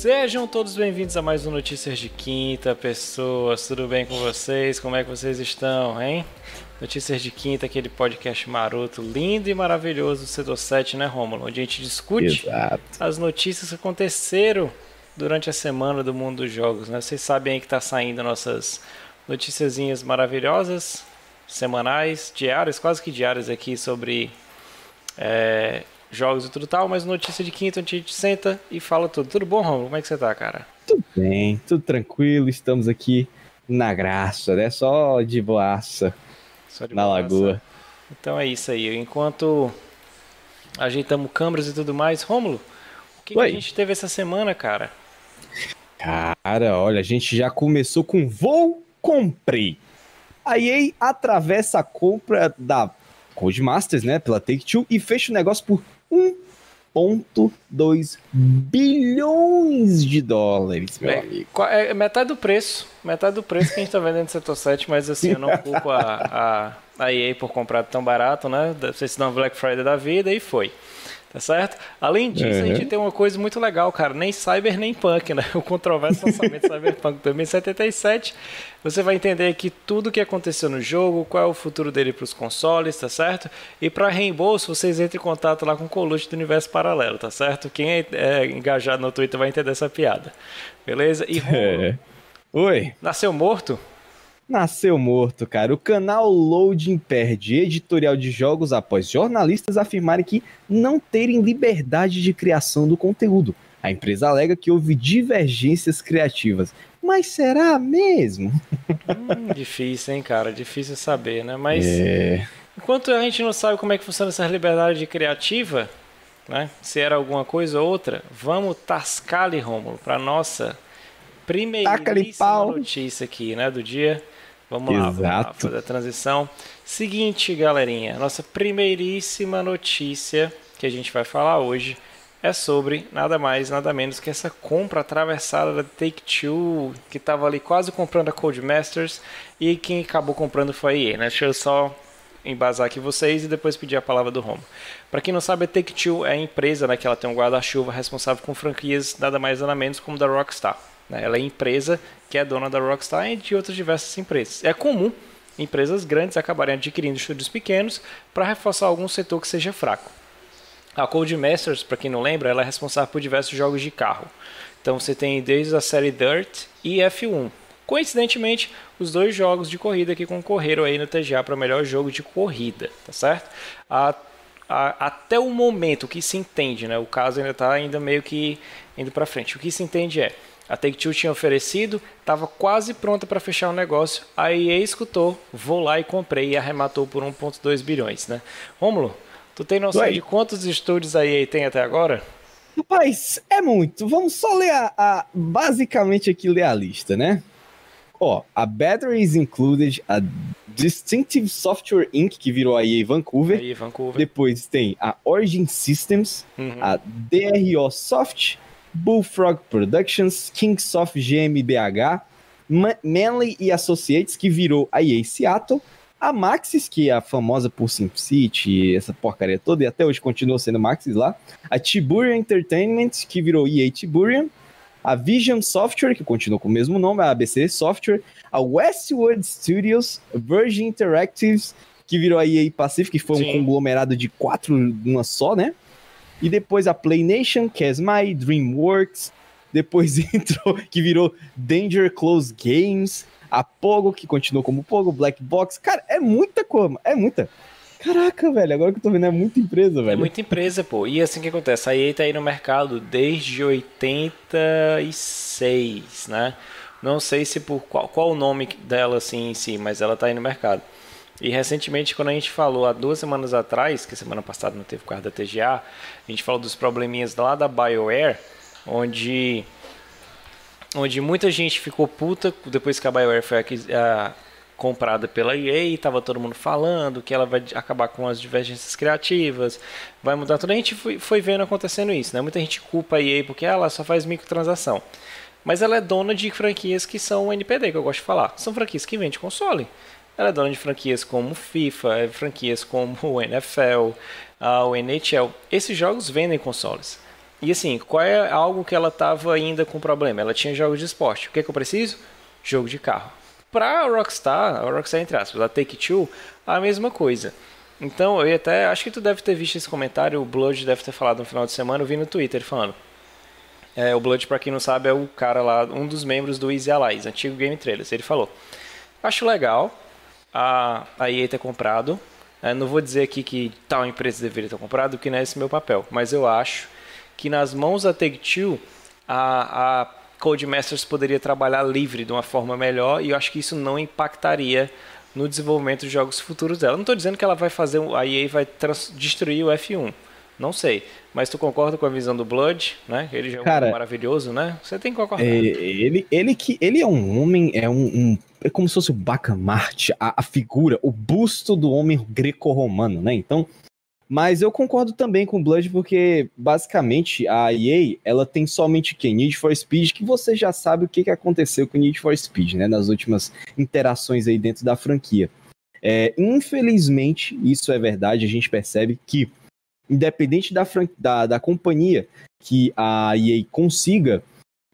Sejam todos bem-vindos a mais um Notícias de Quinta, pessoas. Tudo bem com vocês? Como é que vocês estão, hein? Notícias de Quinta, aquele podcast maroto, lindo e maravilhoso do Setor 7, né, Rômulo? Onde a gente discute Exato. as notícias que aconteceram durante a semana do mundo dos jogos, né? Vocês sabem aí que tá saindo nossas noticiazinhas maravilhosas, semanais, diárias, quase que diárias aqui sobre é, jogos e tudo tal, mas notícia de quinta onde a gente senta e fala tudo. Tudo bom, Romulo? Como é que você tá, cara? Tudo bem, tudo tranquilo, estamos aqui na graça, né? Só de boaça Só de na boaça. lagoa. Então é isso aí. Enquanto ajeitamos câmeras e tudo mais, Rômulo, o que, que a gente teve essa semana, cara? Cara, olha, a gente já começou com vou, comprei. A EA atravessa a compra da Codemasters, né, pela Take-Two e fecha o negócio por 1.2 bilhões de dólares, meu É, amigo. é metade do preço. Metade do preço que a gente tá vendendo no setor 7, mas assim, eu não culpo a, a, a EA por comprar tão barato, né? Deve ser senão Black Friday da vida e foi. Tá certo? Além disso, a Uhum. gente tem uma coisa muito legal, cara. Nem Cyber nem Punk, né? O controverso lançamento Cyberpunk 2077. Você vai entender aqui tudo o que aconteceu no jogo, qual é o futuro dele para os consoles, tá certo? E para reembolso, vocês entrem em contato lá com o Coluche do Universo Paralelo, tá certo? Quem é, é engajado no Twitter vai entender essa piada. Beleza? E Romulo, É. Oi, nasceu morto? Nasceu morto, cara. O canal Loading perde editorial de jogos após jornalistas afirmarem que não terem liberdade de criação do conteúdo. A empresa alega que houve divergências criativas. Mas será mesmo? Hum, difícil, hein, cara? Difícil saber, né? Mas É. enquanto a gente não sabe como é que funciona essa liberdade criativa, né? Se era alguma coisa ou outra, vamos tascar-lhe, Rômulo, para nossa primeiríssima pau. notícia aqui, né, do dia. Vamos lá, vamos lá Exato. fazer a transição. Seguinte, galerinha, nossa primeiríssima notícia que a gente vai falar hoje é sobre nada mais, nada menos que essa compra atravessada da Take-Two, que estava ali quase comprando a Codemasters e quem acabou comprando foi a EA, né? Deixa eu só embasar aqui vocês e depois pedir a palavra do Romo. Para quem não sabe, a Take-Two é a empresa né, que ela tem um guarda-chuva responsável com franquias nada mais nada menos como da Rockstar. Né? Ela é empresa que é dona da Rockstar e de outras diversas empresas. É comum empresas grandes acabarem adquirindo estúdios pequenos para reforçar algum setor que seja fraco. A Codemasters, para quem não lembra, ela é responsável por diversos jogos de carro. Então você tem desde a série Dirt e F1. Coincidentemente, os dois jogos de corrida que concorreram aí no TGA para melhor jogo de corrida, tá certo? A- a- até o momento o que se entende, né? O caso ainda está ainda meio que indo para frente. O que se entende é a Take-Two tinha oferecido, estava quase pronta para fechar o negócio. A EA escutou, vou lá e comprei e arrematou por 1,2 bilhões, né? Rômulo, tu tem noção Oi. de quantos estúdios a EA tem até agora? Rapaz, é muito. Vamos só ler a, a- basicamente aqui ler a lista, né? Ó, a Battery is included, a Distinctive Software Inc., que virou a EA Vancouver. Aí, Vancouver. Depois tem a Origin Systems, Uhum. a DRO Soft, Bullfrog Productions, Kingsoft GmbH, Ma- Manley e Associates, que virou a EA Seattle, a Maxis, que é a famosa por SimCity, essa porcaria toda, e até hoje continua sendo Maxis lá, a Tiburian Entertainment, que virou EA Tiburian, a Vision Software, que continua com o mesmo nome, a ABC Software, a Westwood Studios, Virgin Interactives, que virou a EA Pacific, que foi Sim. um conglomerado de quatro numa só, né? E depois a PlayNation, Casmai, DreamWorks, depois entrou, que virou Danger Close Games, a Pogo, que continuou como Pogo, Black Box, cara, é muita coisa, é muita. Caraca, velho, agora que eu tô vendo, é muita empresa, É velho. muita empresa, pô. E assim que acontece, a EA tá aí no mercado desde 86, né? Não sei se por qual, qual o nome dela assim em si, mas ela tá aí no mercado. E recentemente, quando a gente falou há duas semanas atrás, que semana passada não teve da TGA, a gente falou dos probleminhas lá da BioWare, onde onde muita gente ficou puta depois que a BioWare foi a- comprada pela EA e tava todo mundo falando que ela vai acabar com as divergências criativas, vai mudar tudo. A gente foi, foi vendo acontecendo isso, né? Muita gente culpa a EA porque ela só faz microtransação. Mas ela é dona de franquias que são NPD, que eu gosto de falar. São franquias que vendem console. Ela é dona de franquias como FIFA, é, franquias como o NFL, o NHL. Esses jogos vendem consoles. E assim, qual é algo que ela tava ainda com problema? Ela tinha jogos de esporte. O que, é que eu preciso? Jogo de carro. Pra Rockstar, a Rockstar entre aspas, a Take-Two, a mesma coisa. Então, eu até acho que tu deve ter visto esse comentário, o Blood deve ter falado no final de semana, eu vi no Twitter falando. É, o Blood, para quem não sabe, é o cara lá, um dos membros do Easy Allies, antigo Game Trailers. Ele falou: Acho legal a, a EA ter comprado. É, não vou dizer aqui que tal empresa deveria ter comprado, que não é esse meu papel. Mas eu acho que nas mãos da Take-Two, a, a Codemasters poderia trabalhar livre de uma forma melhor e eu acho que isso não impactaria no desenvolvimento de jogos futuros dela. Não estou dizendo que ela vai fazer, a EA vai destruir o F1. Não sei. Mas tu concorda com a visão do Blood, né? Ele já é um Cara, maravilhoso, né? Você tem que concordar. É, ele, ele, que, ele é um homem, é um, um é como se fosse o Bacamarte, a, a figura, o busto do homem greco-romano, né? Então, mas eu concordo também com o Blood, porque basicamente a EA, ela tem somente quem? Need for Speed, que você já sabe o que, que aconteceu com Need for Speed, né? Nas últimas interações aí dentro da franquia. É, infelizmente, isso é verdade, a gente percebe que independente da, da, da companhia que a EA consiga,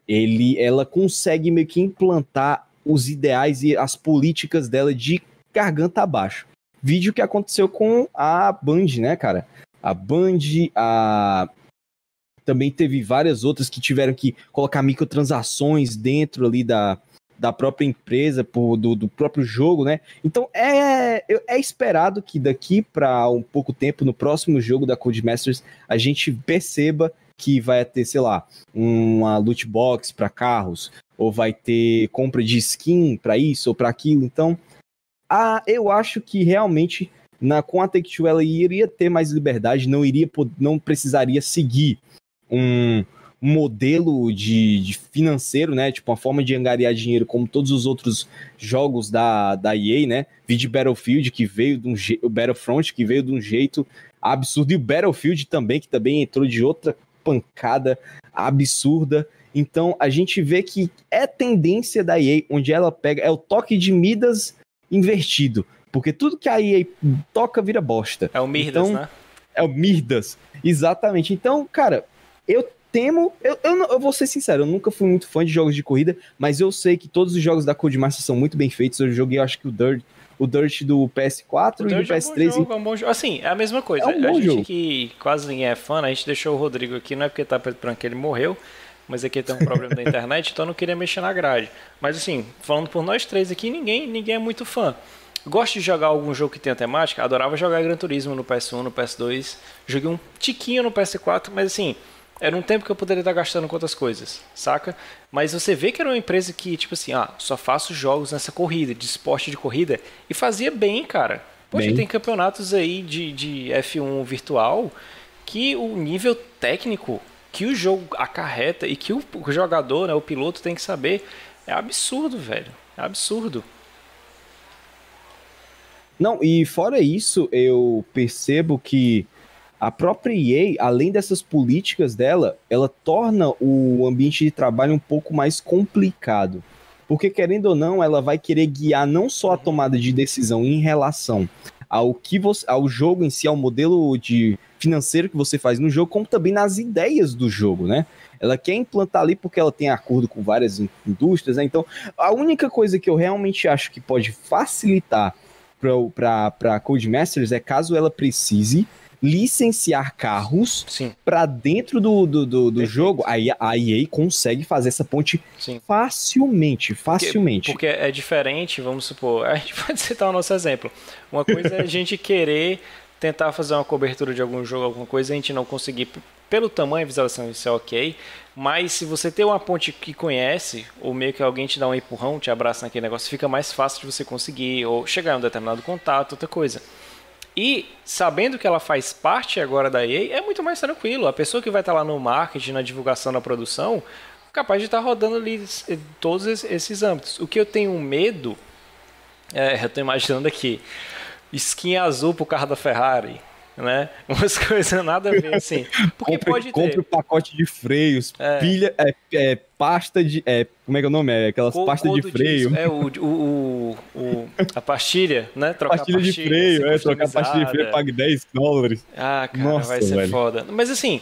ele, ela consegue meio que implantar os ideais e as políticas dela de garganta abaixo. Vídeo que aconteceu com a Band, né, cara? A Band, a também teve várias outras que tiveram que colocar microtransações dentro ali da, da própria empresa, por, do, do próprio jogo, né? Então é, é esperado que daqui para um pouco tempo, no próximo jogo da Codemasters, a gente perceba que vai ter, sei lá, uma loot box para carros, ou vai ter compra de skin para isso ou para aquilo. Então, a, eu acho que realmente na, com a Take-Two ela iria ter mais liberdade, não iria não precisaria seguir um, modelo de, de, financeiro, né? Tipo, uma forma de angariar dinheiro como todos os outros jogos da, da EA, né? Vide Battlefield, que veio de um jeito. Battlefront, que veio de um jeito absurdo. E o Battlefield também, que também entrou de outra pancada absurda. Então a gente vê que é tendência da EA, onde ela pega. É o toque de Midas invertido. Porque tudo que a EA toca vira bosta. É o Mirdas, então, né? É o Mirdas. Exatamente. Então, cara, eu temo. Eu, eu, eu, vou ser sincero, eu nunca fui muito fã de jogos de corrida, mas eu sei que todos os jogos da Codemasters são muito bem feitos. Eu joguei, acho que o Dirt, o Dirt do PS4 o e do PS3. É um jogo, é um bom jogo. Assim, é a mesma coisa. É um a gente jogo. que quase ninguém é fã, né? a gente deixou o Rodrigo aqui, não é porque tá preto branco que ele morreu, mas aqui tem um problema da internet, então eu não queria mexer na grade. Mas assim, falando por nós três aqui, ninguém, ninguém é muito fã. Gosto de jogar algum jogo que tenha temática, adorava jogar Gran Turismo no PS1, no PS2. Joguei um tiquinho no PS4, mas assim, era um tempo que eu poderia estar gastando com outras coisas, saca? Mas você vê que era uma empresa que, tipo assim, ah, só faço jogos nessa corrida, de esporte de corrida, e fazia bem, cara. Poxa, bem. tem campeonatos aí de, de F1 virtual que o nível técnico que o jogo acarreta e que o jogador, né, o piloto tem que saber, é absurdo, velho. É absurdo. Não, e fora isso, eu percebo que a própria EA, além dessas políticas dela, ela torna o ambiente de trabalho um pouco mais complicado. Porque, querendo ou não, ela vai querer guiar não só a tomada de decisão em relação ao que você, ao jogo em si, ao modelo de financeiro que você faz no jogo, como também nas ideias do jogo, né? Ela quer implantar ali porque ela tem acordo com várias indústrias, né? Então, a única coisa que eu realmente acho que pode facilitar para Codemasters é caso ela precise licenciar carros para dentro do, do, do, do jogo, aí a EA consegue fazer essa ponte Sim. facilmente, facilmente. Porque, porque, é diferente, vamos supor, a gente pode citar o nosso exemplo. Uma coisa é a gente querer tentar fazer uma cobertura de algum jogo, alguma coisa, a gente não conseguir pelo tamanho da visualização, isso é ok. Mas se você tem uma ponte que conhece, ou meio que alguém te dá um empurrão, te abraça naquele negócio, fica mais fácil de você conseguir, ou chegar a um determinado contato, outra coisa. E sabendo que ela faz parte agora da EA, é muito mais tranquilo. A pessoa que vai estar lá no marketing, na divulgação, na produção, capaz de estar rodando ali todos esses âmbitos. O que eu tenho medo, é, eu estou imaginando aqui, skin azul pro carro da Ferrari né? Umas coisas nada a ver, assim. Porque compre, pode ter. Compre o pacote de freios, é. pilha, é, é, pasta de. É, como é que é o nome? É aquelas Co pastas de freio. Disso. É, o, o, o, a pastilha, né? Trocar pastilha, pastilha de freio, é, trocar pastilha de freio, pague 10 dólares. Ah, cara, Nossa, vai ser velho. foda. Mas assim.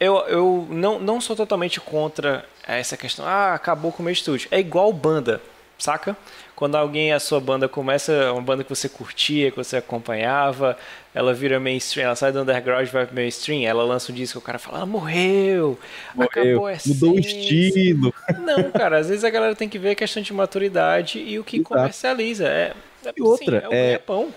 eu, eu não, não sou totalmente contra essa questão. Ah, acabou com o meu estúdio. É igual banda, saca? Quando alguém, a sua banda começa, uma banda que você curtia, que você acompanhava, ela vira mainstream, ela sai do underground e vai pro mainstream, ela lança um disco, o cara fala, ah, morreu, morreu, acabou a Mudou o estilo. Não, cara, às vezes a galera tem que ver a questão de maturidade e o que Exato. comercializa. É, é, e outra, sim, é, é pão.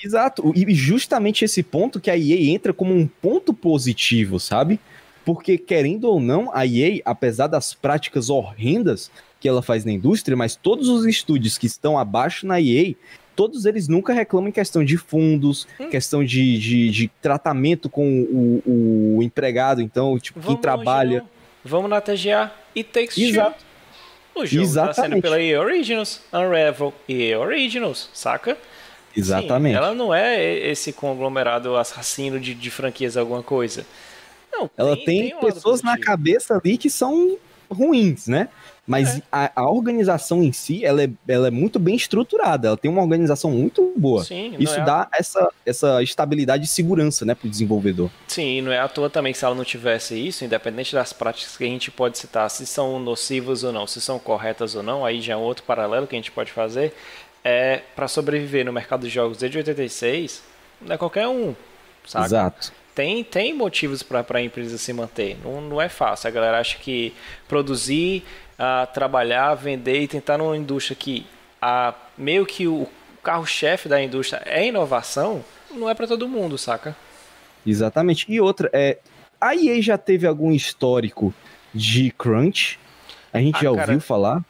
Exato, e justamente esse ponto que a EA entra como um ponto positivo, sabe? Porque, querendo ou não, a EA, apesar das práticas horrendas que ela faz na indústria, mas todos os estúdios que estão abaixo na EA, todos eles nunca reclamam em questão de fundos, hum. questão de, de, de, tratamento com o, o empregado, então, tipo, Vamos quem trabalha. Longe, Vamos na TGA e Takes Exato. Two. O jogo Exatamente. tá sendo pela EA Originals, Unravel EA Originals, saca? Exatamente. Sim, ela não é esse conglomerado assassino de, de franquias alguma coisa. Não, ela tem, tem, tem um pessoas na cabeça ali que são ruins, né? Mas é. a, a, organização em si, ela é, ela é muito bem estruturada, ela tem uma organização muito boa. Sim, Isso é dá a... essa, essa estabilidade e segurança, né, pro desenvolvedor. Sim, e não é à toa também que se ela não tivesse isso, independente das práticas que a gente pode citar, se são nocivas ou não, se são corretas ou não, aí já é um outro paralelo que a gente pode fazer, é para sobreviver no mercado de jogos desde 86, não é qualquer um, sabe? Exato tem, tem motivos para a empresa se manter. Não, não é fácil. A galera acha que produzir, uh, trabalhar, vender e tentar numa indústria que uh, meio que o carro-chefe da indústria é inovação, não é para todo mundo, saca? Exatamente. E outra, é, a EA já teve algum histórico de crunch? A gente ah, já ouviu cara, falar?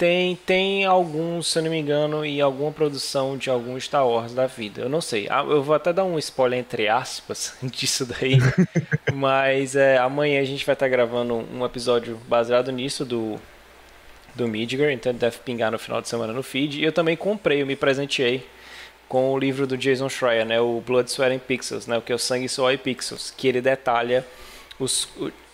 Tem, tem alguns, se eu não me engano, e alguma produção de algum Star Wars da vida. Eu não sei. Ah, eu vou até dar um spoiler entre aspas disso daí. mas é, amanhã a gente vai estar gravando um episódio baseado nisso do, do Midgar. Então deve pingar no final de semana no feed. E eu também comprei, eu me presenteei com o livro do Jason Schreier, né? O Blood, Sweat and Pixels, né? O que é o Sangue, Suor e Pixels. Que ele detalha os,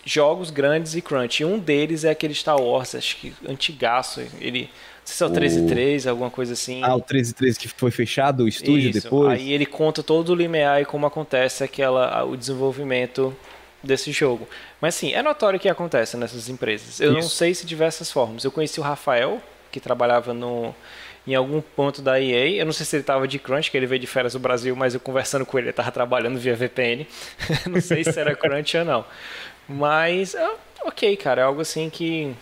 jogos grandes e crunch. E um deles é aquele Star Wars, acho que antigaço. Ele. Não sei se é o 13.3, alguma coisa assim. Ah, o 13.3 que foi fechado o estúdio Isso. depois. Aí ele conta todo o limiar e como acontece aquela, o desenvolvimento desse jogo. Mas sim, é notório que acontece nessas empresas. Eu Isso. não sei se de diversas formas. Eu conheci o Rafael, que trabalhava no, em algum ponto da EA. Eu não sei se ele estava de crunch, que ele veio de férias do Brasil, mas eu conversando com ele, ele estava trabalhando via VPN. não sei se era crunch ou não. Mas, é, ok, cara, é algo assim que.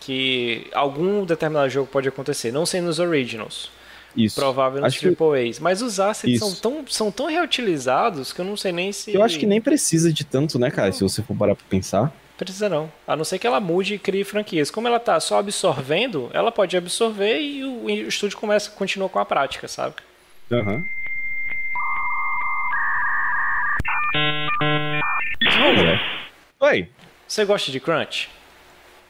que algum determinado jogo pode acontecer. Não sendo nos Originals. Isso. Provável nos Triple A's. Mas os assets são tão, são tão reutilizados que eu não sei nem se. Eu acho que nem precisa de tanto, né, cara? Não. Se você for parar pra pensar. Precisa não. A não ser que ela mude e crie franquias. Como ela tá só absorvendo, ela pode absorver e o, o estúdio começa, continua com a prática, sabe? Aham. Uhum. Oi. Você gosta de crunch?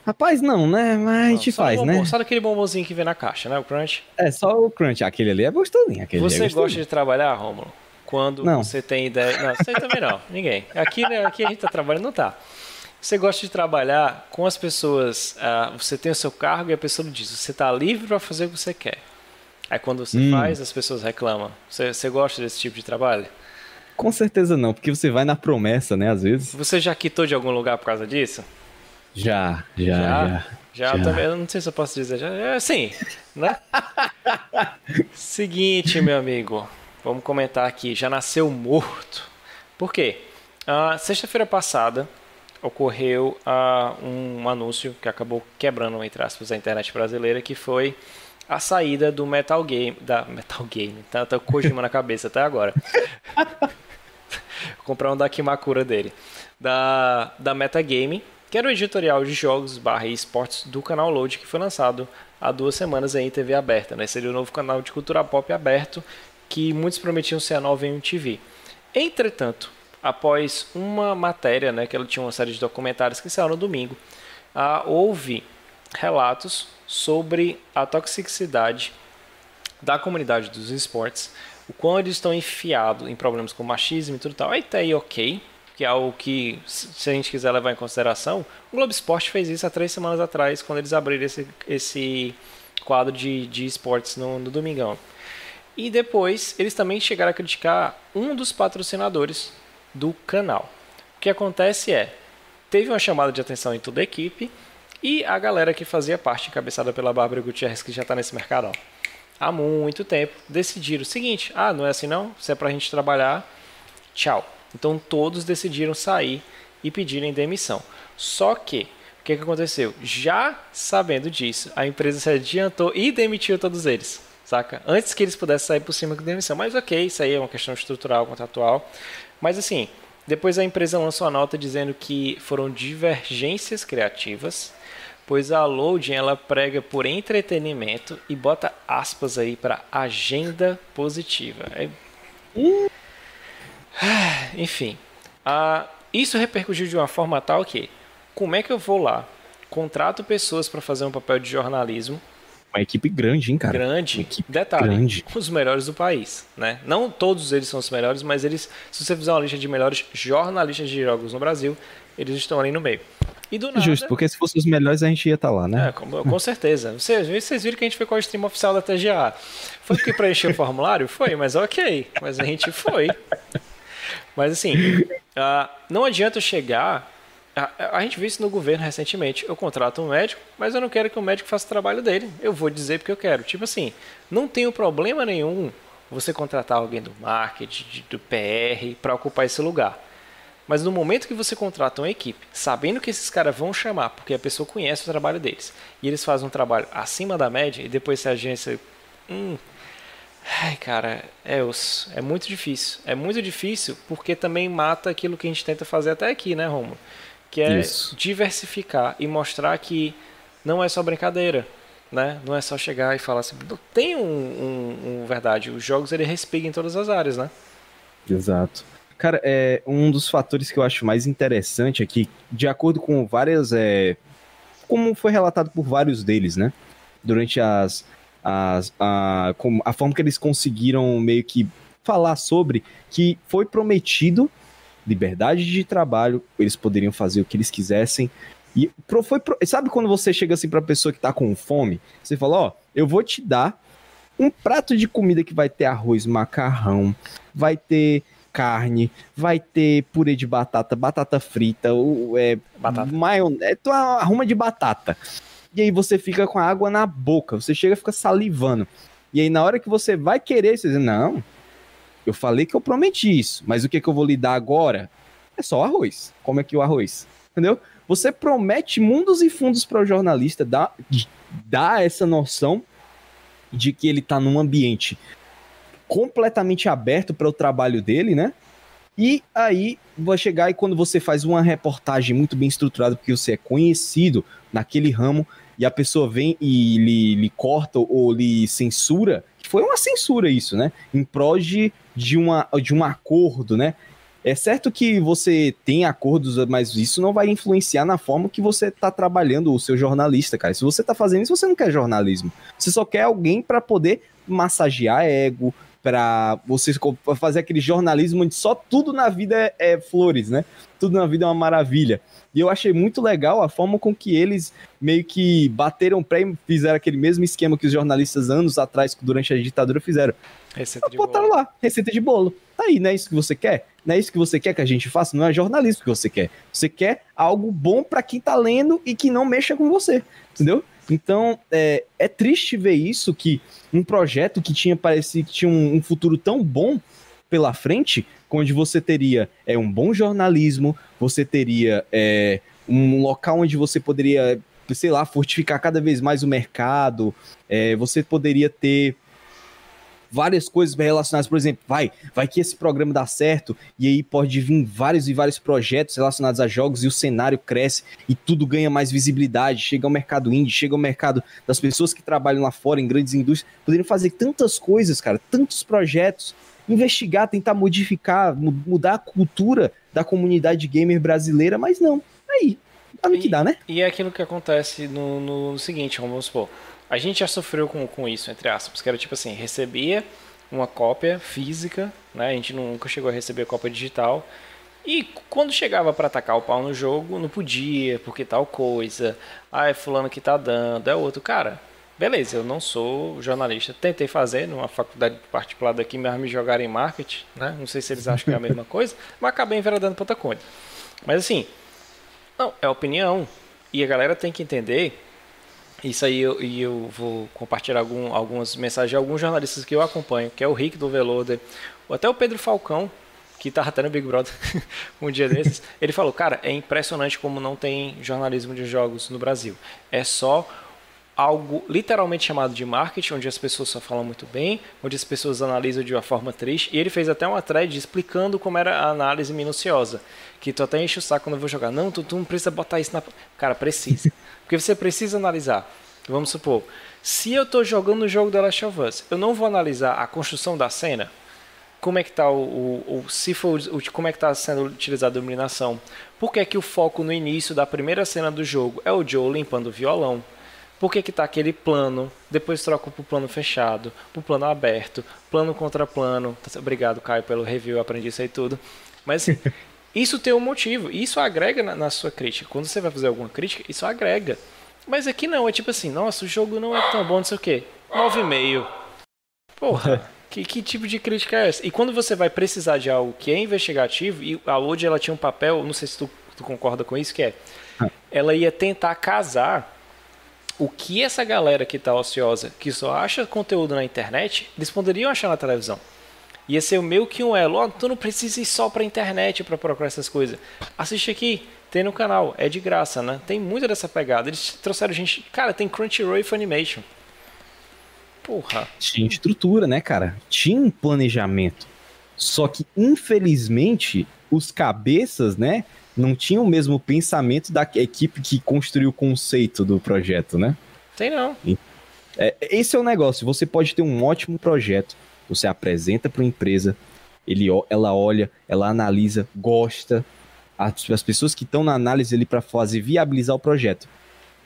Rapaz, não, né? Mas a gente faz, bombom, né? Só daquele bombonzinho que vem na caixa, né? O crunch. É, só o crunch. Aquele ali é gostosinho. Aquele você é gostosinho. gosta de trabalhar, Romulo? Quando não. você tem ideia... Não, você também não. Ninguém. Aqui, né, aqui a gente tá trabalhando, não tá. Você gosta de trabalhar com as pessoas... Uh, você tem o seu cargo e a pessoa diz, você tá livre para fazer o que você quer. Aí quando você hum. faz, as pessoas reclamam. Você, você gosta desse tipo de trabalho? Com certeza não, porque você vai na promessa, né, às vezes. Você já quitou de algum lugar por causa disso? Já, já, já. Já, já, já. também, eu não sei se eu posso dizer, já, é, sim, né? Seguinte, meu amigo, vamos comentar aqui, já nasceu morto. Por quê? Uh, Sexta-feira passada ocorreu uh, um anúncio que acabou quebrando, entre aspas, a internet brasileira, que foi a saída do Metal Game, da Metal Game, tá, tá Kojima na cabeça até agora. comprar um da Kimakura dele. Da, da Metagame, que era o editorial de jogos barra esportes do canal Load, que foi lançado há duas semanas em TV aberta. Né? Seria o novo canal de cultura pop aberto, que muitos prometiam ser a nova MTV. Entretanto, após uma matéria, né, que ela tinha uma série de documentários que saiu no domingo, ah, houve relatos sobre a toxicidade da comunidade dos esportes o quão eles estão enfiados em problemas com machismo e tudo tal. Aí tá aí ok, que é algo que, se a gente quiser levar em consideração, o Globo Esporte fez isso há três semanas atrás, quando eles abriram esse, esse quadro de, de esportes no, no Domingão. E depois, eles também chegaram a criticar um dos patrocinadores do canal. O que acontece é, teve uma chamada de atenção em toda a equipe e a galera que fazia parte, encabeçada pela Bárbara Gutierrez, que já está nesse mercado ó, há muito tempo, decidiram o seguinte: ah, não é assim não? Se é para a gente trabalhar, tchau. Então todos decidiram sair e pedirem demissão. Só que, o que, que aconteceu? Já sabendo disso, a empresa se adiantou e demitiu todos eles saca? Antes que eles pudessem sair por cima com demissão. Mas ok, isso aí é uma questão estrutural, contratual. Mas assim, depois a empresa lançou a nota dizendo que foram divergências criativas, pois a Loading ela prega por entretenimento e bota aspas aí para agenda positiva. É... Enfim, a... isso repercutiu de uma forma tal que, como é que eu vou lá, contrato pessoas para fazer um papel de jornalismo uma equipe grande, hein, cara? Grande. Detalhe, grande. os melhores do país, né? Não todos eles são os melhores, mas eles, se você fizer uma lista de melhores jornalistas de jogos no Brasil, eles estão ali no meio. E do nada... Justo, porque se fossem os melhores a gente ia estar tá lá, né? É, com, com certeza. Vocês, vocês viram que a gente foi com a stream oficial da TGA. Foi porque preencheu o formulário? Foi, mas ok. Mas a gente foi. Mas assim, uh, não adianta chegar a, a, gente viu isso no governo recentemente. Eu contrato um médico, mas eu não quero que o médico faça o trabalho dele. Eu vou dizer porque eu quero. Tipo assim, não tenho problema nenhum você contratar alguém do marketing, do PR, para ocupar esse lugar. Mas no momento que você contrata uma equipe, sabendo que esses caras vão chamar, porque a pessoa conhece o trabalho deles, e eles fazem um trabalho acima da média, e depois se a agência. Hum, ai, cara, é, os, é muito difícil. É muito difícil porque também mata aquilo que a gente tenta fazer até aqui, né, Romulo? que é Isso. diversificar e mostrar que não é só brincadeira, né? Não é só chegar e falar assim, tem um, um, um verdade, os jogos ele respeitam em todas as áreas, né? Exato. Cara, é um dos fatores que eu acho mais interessante aqui, de acordo com várias, é, como foi relatado por vários deles, né? Durante as, as a, a forma que eles conseguiram meio que falar sobre que foi prometido liberdade de trabalho, eles poderiam fazer o que eles quisessem. E pro, foi pro, sabe quando você chega assim pra pessoa que tá com fome? Você fala, ó, eu vou te dar um prato de comida que vai ter arroz, macarrão, vai ter carne, vai ter purê de batata, batata frita, ou, é, batata. maionese, é, tu arruma de batata. E aí você fica com a água na boca, você chega e fica salivando. E aí na hora que você vai querer, você diz, não, eu falei que eu prometi isso, mas o que, que eu vou lhe dar agora? É só arroz. Como é que o arroz? Entendeu? Você promete mundos e fundos para o jornalista, dá, dá essa noção de que ele está num ambiente completamente aberto para o trabalho dele, né? E aí vai chegar e quando você faz uma reportagem muito bem estruturada, porque você é conhecido naquele ramo, e a pessoa vem e lhe, lhe corta ou lhe censura, foi uma censura isso, né? Em prol de, de, uma, de um acordo, né? É certo que você tem acordos, mas isso não vai influenciar na forma que você está trabalhando o seu jornalista, cara. Se você está fazendo isso, você não quer jornalismo. Você só quer alguém para poder massagear ego, para você fazer aquele jornalismo onde só tudo na vida é, é flores, né? Tudo na vida é uma maravilha. E eu achei muito legal a forma com que eles meio que bateram pré e fizeram aquele mesmo esquema que os jornalistas anos atrás, durante a ditadura, fizeram. Receita de botaram bolo. lá, receita de bolo. Tá aí, não é isso que você quer? Não é isso que você quer que a gente faça? Não é jornalismo que você quer. Você quer algo bom para quem tá lendo e que não mexa com você, entendeu? Então, é, é triste ver isso, que um projeto que tinha parecido que tinha um, um futuro tão bom pela frente, onde você teria é, um bom jornalismo, você teria é, um local onde você poderia, sei lá, fortificar cada vez mais o mercado, é, você poderia ter várias coisas relacionadas, por exemplo, vai, vai que esse programa dá certo e aí pode vir vários e vários projetos relacionados a jogos e o cenário cresce e tudo ganha mais visibilidade, chega ao mercado indie, chega ao mercado das pessoas que trabalham lá fora em grandes indústrias, poderiam fazer tantas coisas, cara, tantos projetos investigar, tentar modificar, mudar a cultura da comunidade gamer brasileira, mas não. Aí, dá no que dá, né? E é aquilo que acontece no, no seguinte, vamos supor. A gente já sofreu com, com isso, entre aspas, que era tipo assim, recebia uma cópia física, né? A gente nunca chegou a receber cópia digital. E quando chegava para atacar o pau no jogo, não podia, porque tal coisa. Ah, é fulano que tá dando, é outro. Cara, beleza, eu não sou jornalista. Tentei fazer numa faculdade particular daqui, mas me jogaram em marketing, né? Não sei se eles acham que é a mesma coisa, mas acabei enveredando para outra coisa. Mas assim, Não, é opinião. E a galera tem que entender. Isso aí eu, e eu vou compartilhar algum, algumas mensagens de alguns jornalistas que eu acompanho, que é o Rick do Veloder, ou até o Pedro Falcão, que tá até no Big Brother um dia desses. Ele falou, cara, é impressionante como não tem jornalismo de jogos no Brasil. É só algo literalmente chamado de marketing, onde as pessoas só falam muito bem, onde as pessoas analisam de uma forma triste. E ele fez até uma thread explicando como era a análise minuciosa. Que tu até enche o saco quando eu vou jogar. Não, tu, tu não precisa botar isso na. Cara, precisa. Porque você precisa analisar. Vamos supor, se eu estou jogando o jogo da Last of Us, eu não vou analisar a construção da cena, como é que está o, o, o, se for o, como é que está sendo utilizada a iluminação, por que é que o foco no início da primeira cena do jogo é o Joe limpando o violão, por que está aquele plano, depois troca para o plano fechado, para o plano aberto, plano contra plano. Obrigado, Caio, pelo review, aprendi isso aí tudo. Mas assim, isso tem um motivo, isso agrega na, na, sua crítica. Quando você vai fazer alguma crítica, isso agrega. Mas aqui não, é tipo assim, nossa, o jogo não é tão bom, não sei o quê. 9,5. Porra, que, que tipo de crítica é essa? E quando você vai precisar de algo que é investigativo, e a Lodi ela tinha um papel, não sei se tu, tu concorda com isso, que é, ah. ela ia tentar casar o que essa galera que está ociosa, que só acha conteúdo na internet, eles poderiam achar na televisão. Ia ser meio que um elo. Oh, tu não precisa ir só pra internet para procurar essas coisas. Assiste aqui, tem no canal, é de graça, né? Tem muita dessa pegada. Eles trouxeram gente. Cara, tem Crunchyroll e Funimation. Porra. Tinha estrutura, né, cara? Tinha um planejamento. Só que, infelizmente, os cabeças, né, não tinham o mesmo pensamento da equipe que construiu o conceito do projeto, né? Tem não. É, esse é o negócio. Você pode ter um ótimo projeto, você apresenta para uma empresa, ele, ela olha, ela analisa, gosta. As, as pessoas que estão na análise ali para fazer viabilizar o projeto.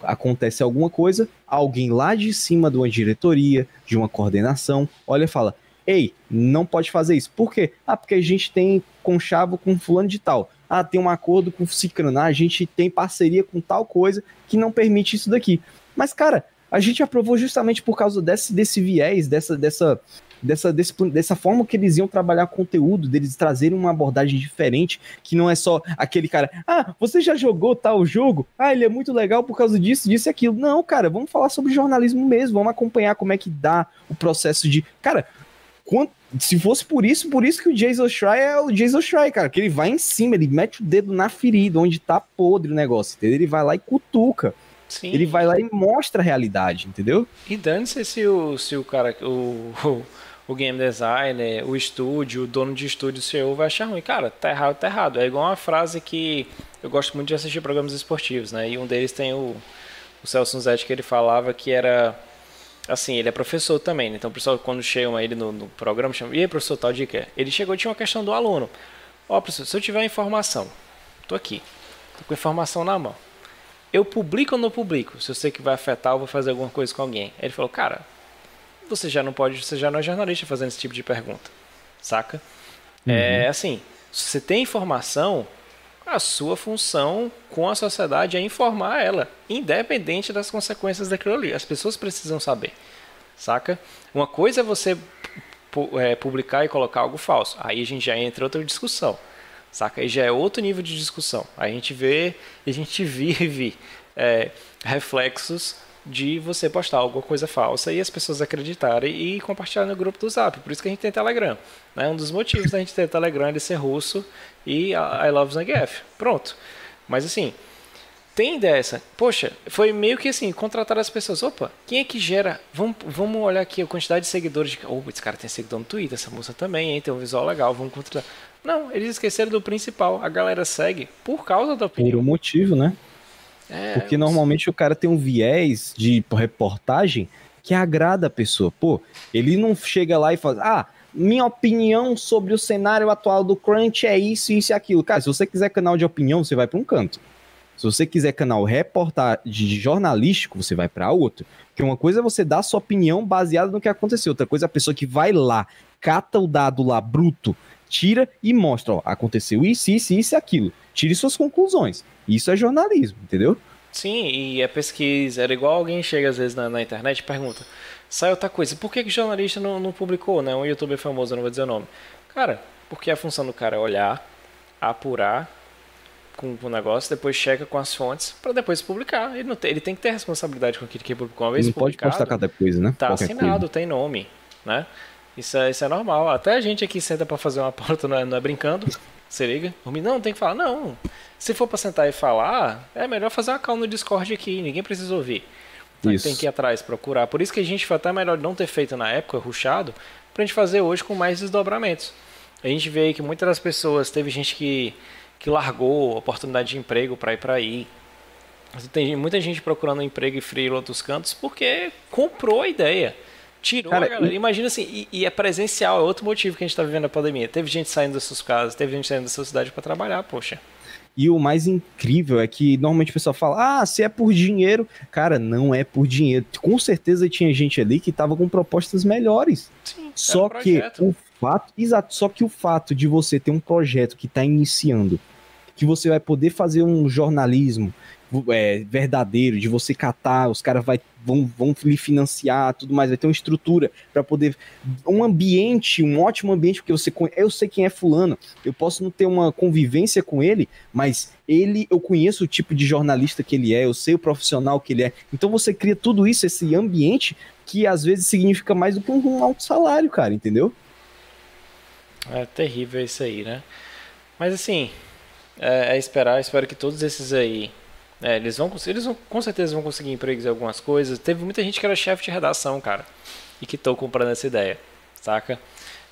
Acontece alguma coisa, alguém lá de cima de uma diretoria, de uma coordenação, olha e fala: Ei, não pode fazer isso. Por quê? Ah, porque a gente tem conchavo com fulano de tal ah, tem um acordo com Cicrana, ah, a gente tem parceria com tal coisa que não permite isso daqui. Mas, cara, a gente aprovou justamente por causa desse, desse viés, dessa, dessa, dessa, desse, dessa forma que eles iam trabalhar conteúdo, deles trazerem uma abordagem diferente, que não é só aquele cara, ah, você já jogou tal jogo? Ah, ele é muito legal por causa disso, disso e aquilo. Não, cara, vamos falar sobre jornalismo mesmo, vamos acompanhar como é que dá o processo de. Cara, quanto se fosse por isso, por isso que o Jason Schreier é o Jason Schreier, cara, que ele vai em cima, ele mete o dedo na ferida, onde tá podre o negócio, entendeu? Ele vai lá e cutuca. Sim. Ele vai lá e mostra a realidade, entendeu? E dane-se se o, se o cara, o, o, o, game designer, o estúdio, o dono de estúdio, o CEO vai achar ruim. Cara, tá errado, tá errado. É igual uma frase que eu gosto muito de assistir programas esportivos, né? E um deles tem o, o Celso Zete que ele falava que era assim, ele é professor também, né? Então o pessoal, quando chegam ele no, no programa, chama, e aí, professor, tal dica? Ele chegou tinha uma questão do aluno. Ó, oh, professor, se eu tiver informação, tô aqui, tô com informação na mão. Eu publico ou não publico? Se eu sei que vai afetar, eu vou fazer alguma coisa com alguém. Ele falou, cara, você já não pode, você já não é jornalista fazendo esse tipo de pergunta, saca? Uhum. É assim, se você tem informação, a sua função com a sociedade é informar ela, independente das consequências daquilo ali. As pessoas precisam saber, saca? Uma coisa é você é, publicar e colocar algo falso. Aí a gente já entra em outra discussão, saca? Aí já é outro nível de discussão. Aí a gente vê, a gente vive é, reflexos de você postar alguma coisa falsa e as pessoas acreditarem e compartilhar no grupo do Zap. Por isso que a gente tem Telegram. Né? Um dos motivos da gente ter Telegram é ele ser russo e I love Zangief. Pronto. Mas assim, tem dessa. Poxa, foi meio que assim, contratar as pessoas. Opa, quem é que gera? Vamos, vamos olhar aqui a quantidade de seguidores. De... Oh, esse cara tem seguidor no Twitter, essa moça também, hein? Tem um visual legal, vamos contratar. Não, eles esqueceram do principal. A galera segue por causa da opinião. Por um motivo, né? É, Porque normalmente o cara tem um viés de reportagem que agrada a pessoa. Pô, ele não chega lá e fala, ah, minha opinião sobre o cenário atual do Crunch é isso, isso e aquilo. Cara, se você quiser canal de opinião, você vai para um canto. Se você quiser canal reportagem jornalístico, você vai para outro. Porque uma coisa é você dar sua opinião baseada no que aconteceu, outra coisa é a pessoa que vai lá, cata o dado lá bruto, tira e mostra, ó, aconteceu isso, isso, isso e aquilo. Tire suas conclusões. Isso é jornalismo, entendeu? Sim, e é pesquisa. Era igual alguém chega às vezes na, na internet e pergunta: sai outra coisa, por que, que o jornalista não, não publicou, né? Um youtuber famoso, não vou dizer o nome. Cara, porque a função do cara é olhar, apurar com, com o negócio, depois checa com as fontes para depois publicar. Ele, não tem, ele tem que ter responsabilidade com aquilo que publicou uma vez. Não pode postar cada coisa, né? Tá Qualquer assinado, coisa. tem nome, né? Isso é, isso é normal. Até a gente aqui senta para fazer uma pauta, não é, não é brincando. Se liga? Não, tem que falar. Não. Se for para sentar e falar, é melhor fazer uma call no Discord aqui. Ninguém precisa ouvir. Isso. Tem que ir atrás, procurar. Por isso que a gente foi até melhor não ter feito na época, ruchado, pra gente fazer hoje com mais desdobramentos. A gente vê que muitas das pessoas, teve gente que, que largou oportunidade de emprego para ir para aí. Tem muita gente procurando emprego e frio em outros cantos porque comprou a ideia. Tirou Cara, a galera. E... Imagina assim, e, e, é presencial, é outro motivo que a gente está vivendo a pandemia. Teve gente saindo das suas casas, teve gente saindo da sua cidade para trabalhar, poxa. E o mais incrível é que normalmente o pessoal fala: ah, se é por dinheiro. Cara, não é por dinheiro. Com certeza tinha gente ali que tava com propostas melhores. Sim, Só um que o fato, exato, só que o fato de você ter um projeto que está iniciando, que você vai poder fazer um jornalismo é, verdadeiro, de você catar, os caras vão, vão lhe financiar, tudo mais, vai ter uma estrutura para poder. Um ambiente, um ótimo ambiente, porque você eu sei quem é fulano, eu posso não ter uma convivência com ele, mas ele, eu conheço o tipo de jornalista que ele é, eu sei o profissional que ele é. Então você cria tudo isso, esse ambiente, que às vezes significa mais do que um alto salário, cara, entendeu? É terrível isso aí, né? Mas assim, é, é esperar, espero que todos esses aí. É, eles vão eles vão, com certeza vão conseguir empregos em algumas coisas. Teve muita gente que era chefe de redação, cara. E que tô comprando essa ideia, saca?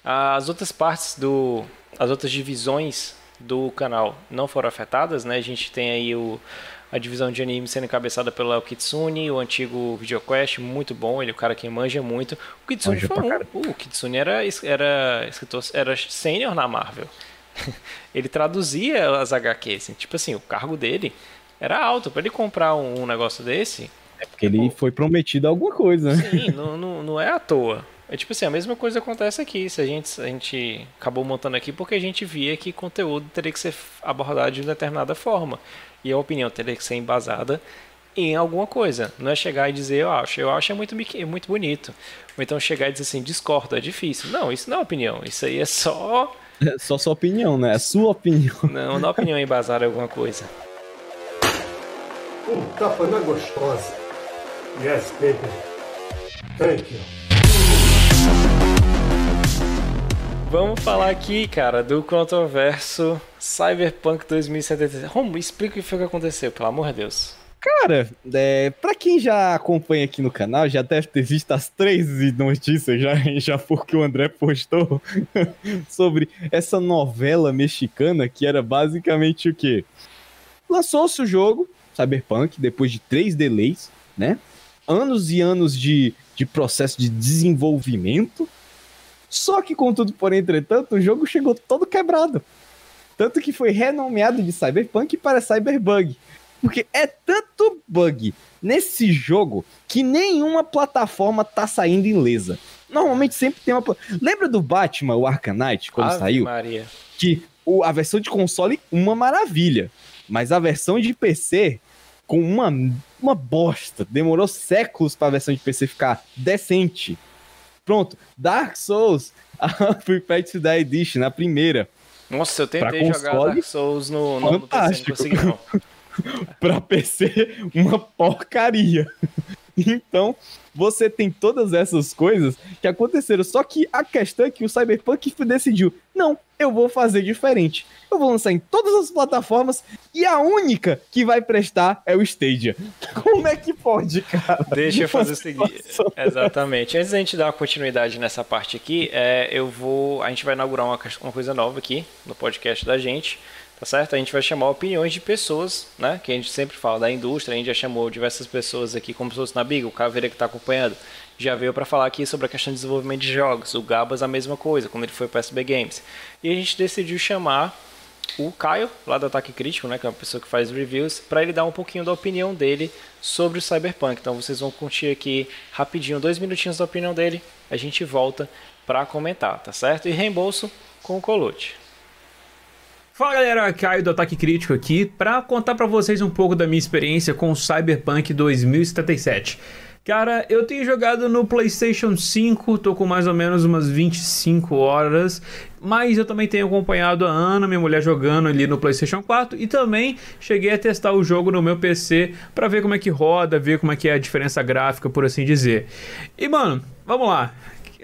As outras partes do. As outras divisões do canal não foram afetadas, né? A gente tem aí o, a divisão de anime sendo encabeçada pelo El Kitsune, o antigo VideoQuest, muito bom, ele é o cara que manja muito. O Kitsune manja foi um, uh, o Kitsune era, era escritor, era sênior na Marvel. ele traduzia as HQs, assim, tipo assim, o cargo dele era alto, para ele comprar um, um, negócio desse... É porque ele pô, foi prometido alguma coisa, né? Sim, não, não, não é à toa. É tipo assim, a mesma coisa acontece aqui. Se a gente, a gente acabou montando aqui porque a gente via que conteúdo teria que ser abordado de determinada forma. E a opinião teria que ser embasada em alguma coisa. Não é chegar e dizer eu acho. Eu acho é muito, é muito bonito. Ou então chegar e dizer assim, discordo, é difícil. Não, isso não é opinião. Isso aí é só. É só sua opinião, né? É sua opinião. Não, não é opinião embasada em alguma coisa. Um tapa na gostosa. Yes, baby. Thank you. Vamos falar aqui, cara, do controverso Cyberpunk 2077. Romulo, explica o que foi que aconteceu, pelo amor de Deus. Cara, é, pra quem já acompanha aqui no canal, já deve ter visto as três notícias já, já porque o André postou sobre essa novela mexicana que era basicamente o quê? Lançou-se o jogo, Cyberpunk, depois de três delays, né? Anos e anos de, de processo de desenvolvimento, só que, contudo, porém, entretanto, o jogo chegou todo quebrado. Tanto que foi renomeado de Cyberpunk para Cyberbug. Porque é tanto bug nesse jogo que nenhuma plataforma tá saindo ilesa. Normalmente sempre tem uma. Lembra do Batman, o Arcanite, quando Ave saiu? Maria. Que o, a versão de console, uma maravilha. Mas a versão de PC, com uma, uma bosta. Demorou séculos para a versão de PC ficar decente. Pronto, Dark Souls, a Prepare da Edition, na primeira. Nossa, eu tentei jogar Dark Souls no, no, no PC, não consegui não. pra PC, uma porcaria. Então, você tem todas essas coisas que aconteceram. Só que a questão é que o Cyberpunk decidiu: não, eu vou fazer diferente. Eu vou lançar em todas as plataformas e a única que vai prestar é o Stadia. Como é que pode, cara? Deixa eu fazer o seguinte. Exatamente. Antes da gente dar uma continuidade nessa parte aqui, é, eu vou. A gente vai inaugurar uma, uma coisa nova aqui no podcast da gente tá certo? A gente vai chamar opiniões de pessoas, né? Que a gente sempre fala da indústria, a gente já chamou diversas pessoas aqui, como fosse na Biga, o Caveira que está acompanhando, já veio para falar aqui sobre a questão de desenvolvimento de jogos. O Gabas a mesma coisa, quando ele foi para SB Games. E a gente decidiu chamar o Caio, lá do Ataque Crítico, né, que é uma pessoa que faz reviews, para ele dar um pouquinho da opinião dele sobre o Cyberpunk. Então vocês vão curtir aqui rapidinho, dois minutinhos da opinião dele, a gente volta para comentar, tá certo? E reembolso com o Colute. Fala galera, Caio do Ataque Crítico aqui para contar para vocês um pouco da minha experiência com Cyberpunk 2077. Cara, eu tenho jogado no PlayStation 5, tô com mais ou menos umas 25 horas, mas eu também tenho acompanhado a Ana, minha mulher, jogando ali no PlayStation 4 e também cheguei a testar o jogo no meu PC para ver como é que roda, ver como é que é a diferença gráfica, por assim dizer. E mano, vamos lá.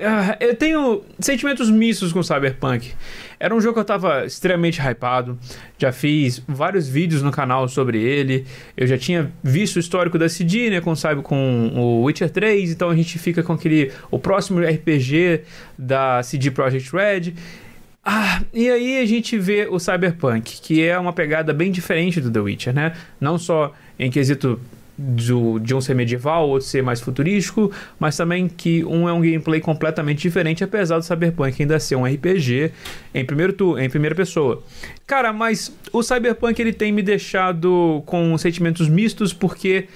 Ah, eu tenho sentimentos mistos com Cyberpunk. Era um jogo que eu tava extremamente hypado. Já fiz vários vídeos no canal sobre ele. Eu já tinha visto o histórico da CD, né? Com, sabe, com o Witcher 3. Então a gente fica com aquele. O próximo RPG da CD Projekt Red. Ah, e aí a gente vê o Cyberpunk, que é uma pegada bem diferente do The Witcher, né? Não só em quesito do, de um ser medieval, outro ser mais futurístico, mas também que um é um gameplay completamente diferente, apesar do Cyberpunk ainda ser um RPG em, primeiro tu, em primeira pessoa. Cara, mas o Cyberpunk ele tem me deixado com sentimentos mistos porque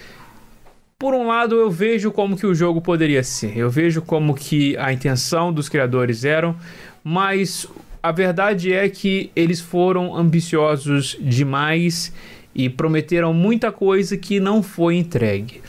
por um lado eu vejo como que o jogo poderia ser, eu vejo como que a intenção dos criadores eram, mas a verdade é que eles foram ambiciosos demais e prometeram muita coisa que não foi entregue.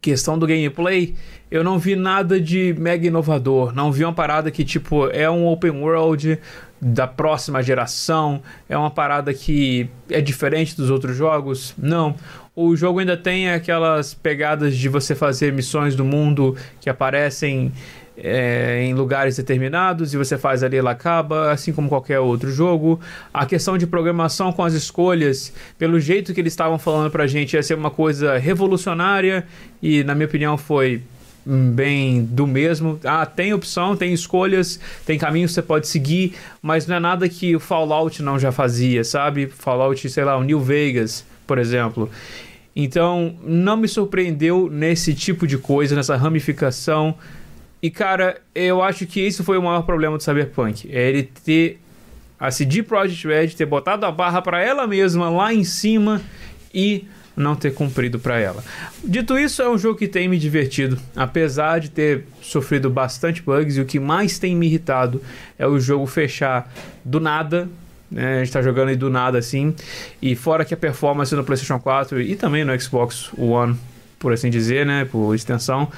Questão do gameplay, eu não vi nada de mega inovador, não vi uma parada que tipo é um open world da próxima geração, é uma parada que é diferente dos outros jogos. Não, o jogo ainda tem aquelas pegadas de você fazer missões do mundo que aparecem é, em lugares determinados e você faz ali ela acaba, assim como qualquer outro jogo. A questão de programação com as escolhas, pelo jeito que eles estavam falando pra gente, ia ser uma coisa revolucionária e, na minha opinião, foi bem do mesmo. Ah, tem opção, tem escolhas, tem caminhos que você pode seguir, mas não é nada que o Fallout não já fazia, sabe? Fallout, sei lá, o New Vegas, por exemplo. Então, não me surpreendeu nesse tipo de coisa, nessa ramificação e, cara, eu acho que isso foi o maior problema do Cyberpunk. É ele ter a CD Projekt Red ter botado a barra para ela mesma lá em cima e não ter cumprido para ela. Dito isso, é um jogo que tem me divertido, apesar de ter sofrido bastante bugs e o que mais tem me irritado é o jogo fechar do nada. Né? A gente tá jogando aí do nada assim. E fora que a performance no PlayStation 4 e também no Xbox One, por assim dizer, né? Por extensão,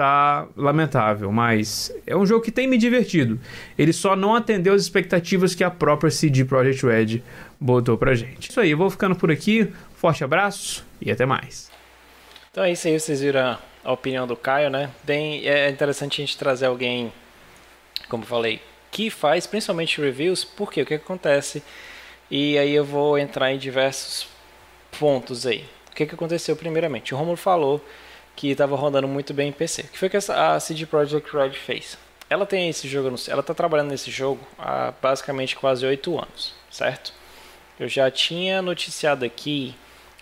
tá lamentável, mas é um jogo que tem me divertido. Ele só não atendeu as expectativas que a própria CD Projekt Red botou pra gente. Isso aí, eu vou ficando por aqui. Forte abraço e até mais. Então é isso aí, vocês viram a opinião do Caio, né? Bem, é interessante a gente trazer alguém, como falei, que faz principalmente reviews, porque o que, acontece? E aí eu vou entrar em diversos pontos aí. O que, que aconteceu primeiramente? O Romulo falou que estava rodando muito bem em PC. O que foi que a CD Projekt Red fez? Ela tem esse jogo, ela está trabalhando nesse jogo há basicamente quase oito anos, certo? Eu já tinha noticiado aqui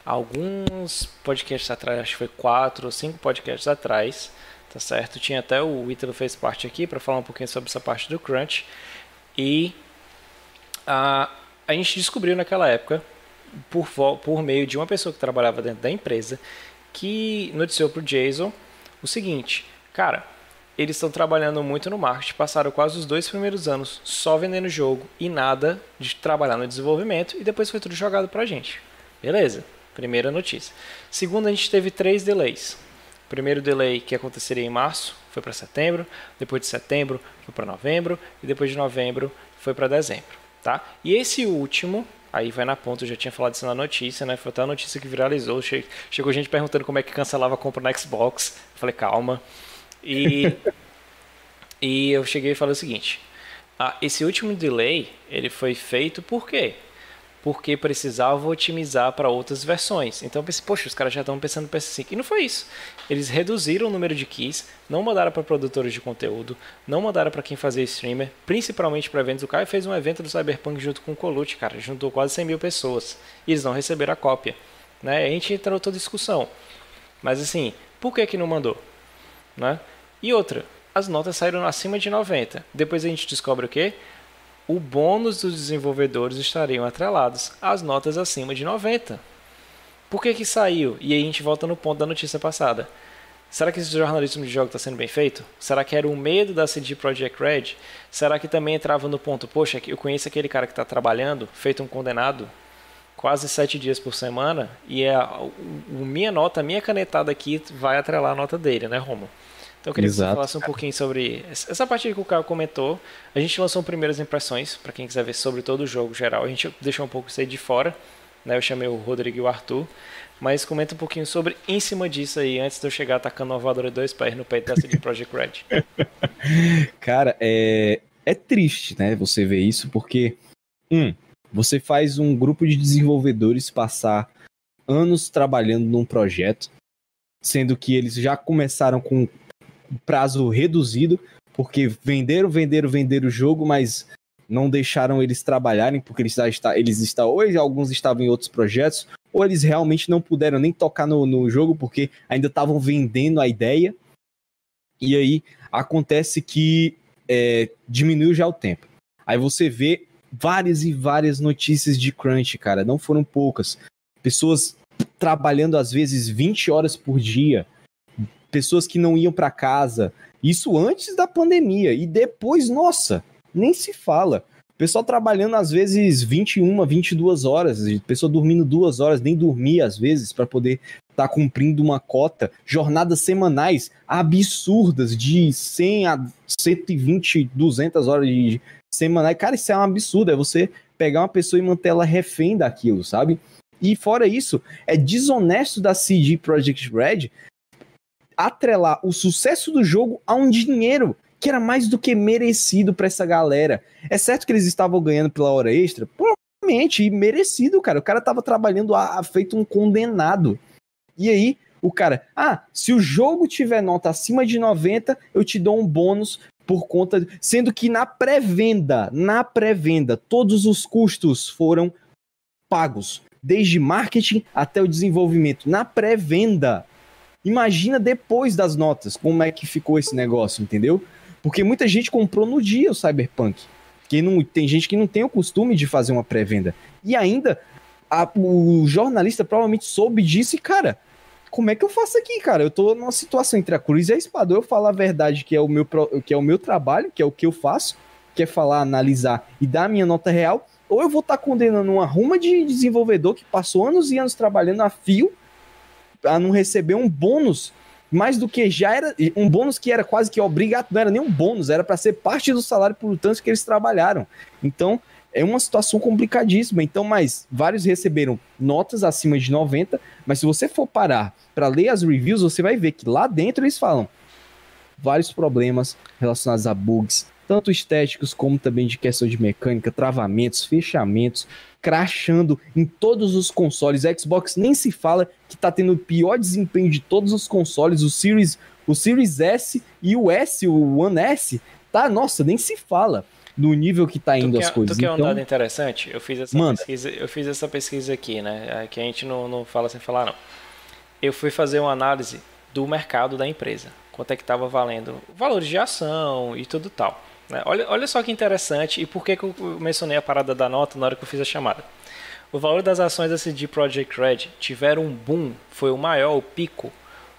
alguns podcasts atrás, acho que foi quatro ou cinco podcasts atrás, tá certo? Tinha até o Ítalo fez parte aqui para falar um pouquinho sobre essa parte do crunch e a, a gente descobriu naquela época por, por meio de uma pessoa que trabalhava dentro da empresa que noticiou para o Jason o seguinte, cara, eles estão trabalhando muito no marketing, passaram quase os dois primeiros anos só vendendo jogo e nada de trabalhar no desenvolvimento e depois foi tudo jogado para a gente. Beleza, primeira notícia. Segunda, a gente teve três delays. primeiro delay que aconteceria em março foi para setembro, depois de setembro foi para novembro e depois de novembro foi para dezembro, tá? E esse último Aí vai na ponta, eu já tinha falado isso na notícia, né? Foi até a notícia que viralizou. Chegou gente perguntando como é que cancelava a compra no Xbox. Eu falei, calma. E, e eu cheguei e falei o seguinte: ah, esse último delay ele foi feito por quê? Porque precisava otimizar para outras versões. Então eu pensei, poxa, os caras já estão pensando no PS5. E não foi isso. Eles reduziram o número de keys, não mandaram para produtores de conteúdo, não mandaram para quem fazia streamer, principalmente para eventos. O Caio fez um evento do Cyberpunk junto com o Colute, cara, juntou quase 100 mil pessoas. E eles não receberam a cópia. Né? A gente entrou toda discussão. Mas assim, por que, que não mandou? Né? E outra, as notas saíram acima de 90. Depois a gente descobre o quê? O bônus dos desenvolvedores estariam atrelados às notas acima de 90. Por que que saiu? E aí a gente volta no ponto da notícia passada. Será que esse jornalismo de jogo está sendo bem feito? Será que era o medo da CD Projekt Red? Será que também entrava no ponto, poxa, eu conheço aquele cara que está trabalhando, feito um condenado? quase sete dias por semana e é a, minha nota, a minha canetada aqui vai atrelar a nota dele, né, Romo? Então eu queria Exato. que você falasse um pouquinho sobre essa parte que o Caio comentou. A gente lançou primeiras impressões, para quem quiser ver sobre todo o jogo geral. A gente deixou um pouco isso aí de fora, né? Eu chamei o Rodrigo e o Arthur. Mas comenta um pouquinho sobre em cima disso aí, antes de eu chegar atacando uma voadora dois pés no peito de Project Red. Cara, é, é triste, né? Você ver isso, porque, um, você faz um grupo de desenvolvedores passar anos trabalhando num projeto, sendo que eles já começaram com prazo reduzido, porque venderam, venderam, venderam o jogo, mas não deixaram eles trabalharem, porque eles, está, eles estão, ou alguns estavam em outros projetos, ou eles realmente não puderam nem tocar no, no jogo, porque ainda estavam vendendo a ideia. E aí acontece que é, diminuiu já o tempo. Aí você vê várias e várias notícias de crunch, cara, não foram poucas. Pessoas trabalhando às vezes 20 horas por dia, pessoas que não iam para casa. Isso antes da pandemia e depois, nossa, nem se fala. Pessoal trabalhando às vezes 21, 22 horas, pessoa dormindo duas horas, nem dormia às vezes para poder estar tá cumprindo uma cota, jornadas semanais absurdas de 100 a 120, 200 horas de semanais. Cara, isso é um absurdo, é você pegar uma pessoa e manter ela refém daquilo, sabe? E fora isso, é desonesto da CD Projekt Red atrelar o sucesso do jogo a um dinheiro que era mais do que merecido para essa galera. É certo que eles estavam ganhando pela hora extra? Provavelmente, e merecido, cara. O cara tava trabalhando a, a feito um condenado. E aí, o cara, ah, se o jogo tiver nota acima de 90, eu te dou um bônus por conta. Sendo que na pré-venda, na pré-venda, todos os custos foram pagos. Desde marketing até o desenvolvimento. Na pré-venda. Imagina depois das notas como é que ficou esse negócio, entendeu? Porque muita gente comprou no dia o Cyberpunk. Que não, tem gente que não tem o costume de fazer uma pré-venda. E ainda, a, o jornalista provavelmente soube disso e, cara, como é que eu faço aqui, cara? Eu tô numa situação entre a cruz e a espada. Eu falo a verdade, que é o meu, que é o meu trabalho, que é o que eu faço, que é falar, analisar e dar a minha nota real, ou eu vou estar tá condenando uma ruma de desenvolvedor que passou anos e anos trabalhando a fio a não receber um bônus mais do que já era um bônus que era quase que obrigatório, não era nem um bônus, era para ser parte do salário por tanto que eles trabalharam. Então, é uma situação complicadíssima. Então, mas vários receberam notas acima de 90, mas se você for parar para ler as reviews, você vai ver que lá dentro eles falam vários problemas relacionados a bugs, tanto estéticos como também de questão de mecânica, travamentos, fechamentos, crashando em todos os consoles. A Xbox nem se fala que tá tendo o pior desempenho de todos os consoles, o Series, o Series S e o S, o One S, tá, nossa, nem se fala no nível que tá indo quer, as coisas. Tu quer um então, dado interessante? Eu fiz essa Manda. pesquisa, eu fiz essa pesquisa aqui, né? Que a gente não, não fala sem falar não. Eu fui fazer uma análise do mercado da empresa. Quanto é que estava valendo valores de ação e tudo tal. Né? Olha, olha só que interessante e por que, que eu mencionei a parada da nota na hora que eu fiz a chamada. O valor das ações da CD Projekt Red tiveram um boom, foi o maior, o pico,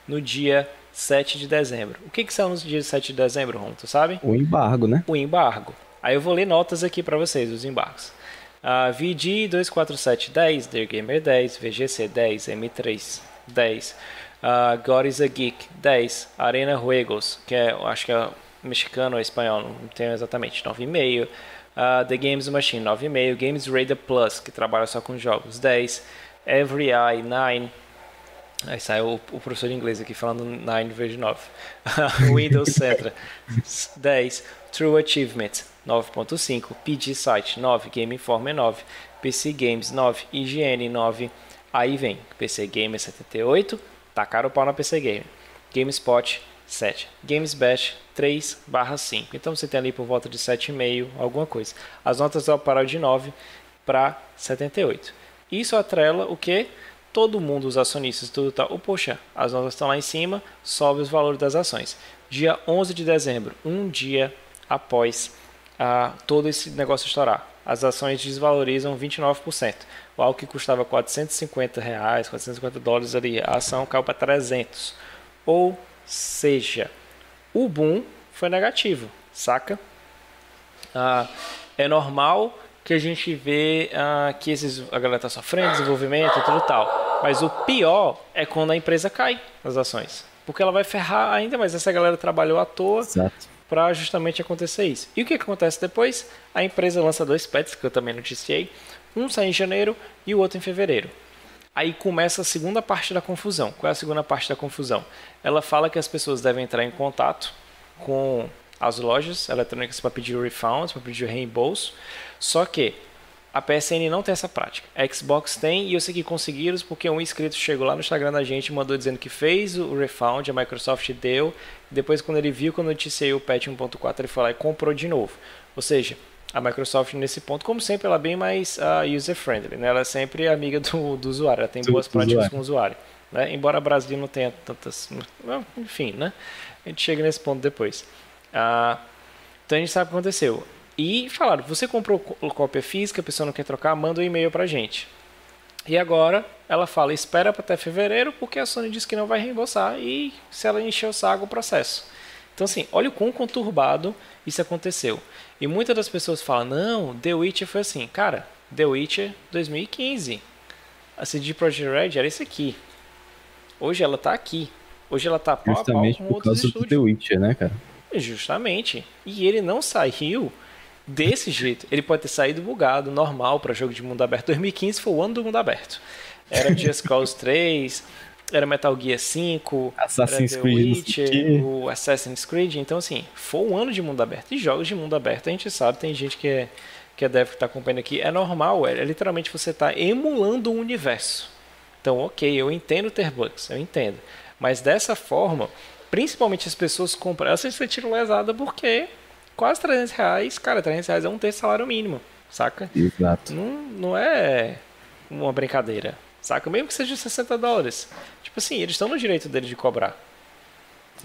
no dia 7 de dezembro. O que, que são os dias 7 de dezembro, Ron? Tu sabe? O embargo, né? O embargo. Aí eu vou ler notas aqui para vocês, os embargos. Uh, VG 247 10, Dear Gamer 10, VGC 10, M3 10, uh, God is a Geek 10, Arena Juegos, que é, acho que é mexicano ou espanhol, não tenho exatamente, 9,5. Uh, The Games Machine, 9,5. Games Radar Plus, que trabalha só com jogos, 10. Every Eye, 9. Aí saiu o, o professor de inglês aqui falando 9 vez 9. Windows Central, 10. True Achievement, 9.5. PG Site, 9. Game Informer, 9. PC Games, 9. IGN, 9. Aí vem PC Gamer 78. Tacaram o pau na PC Gamer. GameSpot, 7. Games Bash 3 barra 5. Então você tem ali por volta de 7,5, alguma coisa. As notas pararam de 9 para 78. Isso atrela o que? Todo mundo, os acionistas, tudo tá. Oh, poxa, as notas estão lá em cima, sobe os valores das ações. Dia 11 de dezembro, um dia após ah, todo esse negócio estourar, as ações desvalorizam 29%. O algo que custava 450 reais, 450 dólares ali, a ação caiu para 300. Ou seja, o boom foi negativo, saca? Ah, é normal que a gente vê uh, que esses, a galera tá sofrendo, desenvolvimento e tudo tal. Mas o pior é quando a empresa cai nas ações. Porque ela vai ferrar ainda mais. Essa galera trabalhou à toa para justamente acontecer isso. E o que acontece depois? A empresa lança dois pets, que eu também noticiei. Um sai em janeiro e o outro em fevereiro. Aí começa a segunda parte da confusão. Qual é a segunda parte da confusão? Ela fala que as pessoas devem entrar em contato com as lojas eletrônicas para pedir refunds, para pedir reembolso. Só que a PSN não tem essa prática. A Xbox tem e eu sei que conseguiram porque um inscrito chegou lá no Instagram da gente mandou dizendo que fez o refund, a Microsoft deu. Depois, quando ele viu que eu noticiei o patch 1.4, ele foi lá e comprou de novo. Ou seja, a Microsoft nesse ponto, como sempre, ela é bem mais uh, user-friendly. Né? Ela é sempre amiga do, do usuário, ela tem boas práticas usuário. com o usuário. Né? Embora o Brasil não tenha tantas... Enfim, né? A gente chega nesse ponto depois. Uh, então a gente sabe o que aconteceu. E falaram, você comprou cópia física, a pessoa não quer trocar, manda um e-mail pra gente. E agora ela fala, espera até fevereiro, porque a Sony disse que não vai reembolsar e se ela encher o saco, o processo. Então assim, olha o quão conturbado isso aconteceu. E muitas das pessoas falam, não, The Witcher foi assim. Cara, The Witcher 2015. A CD Projekt Red era isso aqui. Hoje ela tá aqui. Hoje ela tá pau Justamente a pau com por causa do The Witcher, né, cara? Justamente. E ele não saiu desse jeito. Ele pode ter saído bugado, normal para jogo de mundo aberto. 2015 foi o ano do mundo aberto. Era Just Cause 3, era Metal Gear 5, Assassin's era The Creed, Witcher, o Assassin's Creed. Então, assim, foi um ano de mundo aberto. E jogos de mundo aberto, a gente sabe, tem gente que é, que é dev que está acompanhando aqui. É normal, é, é literalmente você tá emulando um universo. Então, ok, eu entendo ter bugs, eu entendo. Mas dessa forma, principalmente as pessoas compram, elas se sentiram lesadas porque quase 300 reais, cara, 300 reais é um terço salário mínimo, saca? Exato. Não, não é uma brincadeira, saca? Mesmo que seja 60 dólares. Tipo assim, eles estão no direito deles de cobrar.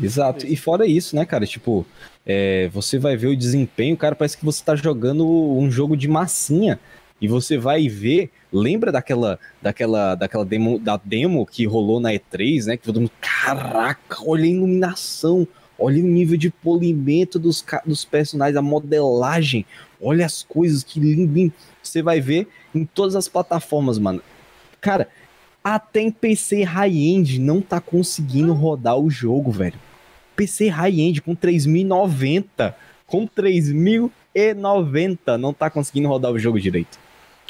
Exato. E fora isso, né, cara? Tipo, é, você vai ver o desempenho, cara, parece que você tá jogando um jogo de massinha. E você vai ver, lembra daquela daquela daquela demo da demo que rolou na E3, né? Que todo mundo, caraca, olha a iluminação, Olha o nível de polimento dos, dos personagens, a modelagem. Olha as coisas, que lindo. Você vai ver em todas as plataformas, mano. Cara, até em PC high-end não tá conseguindo rodar o jogo, velho. PC high-end com 3090. Com 3090 não tá conseguindo rodar o jogo direito.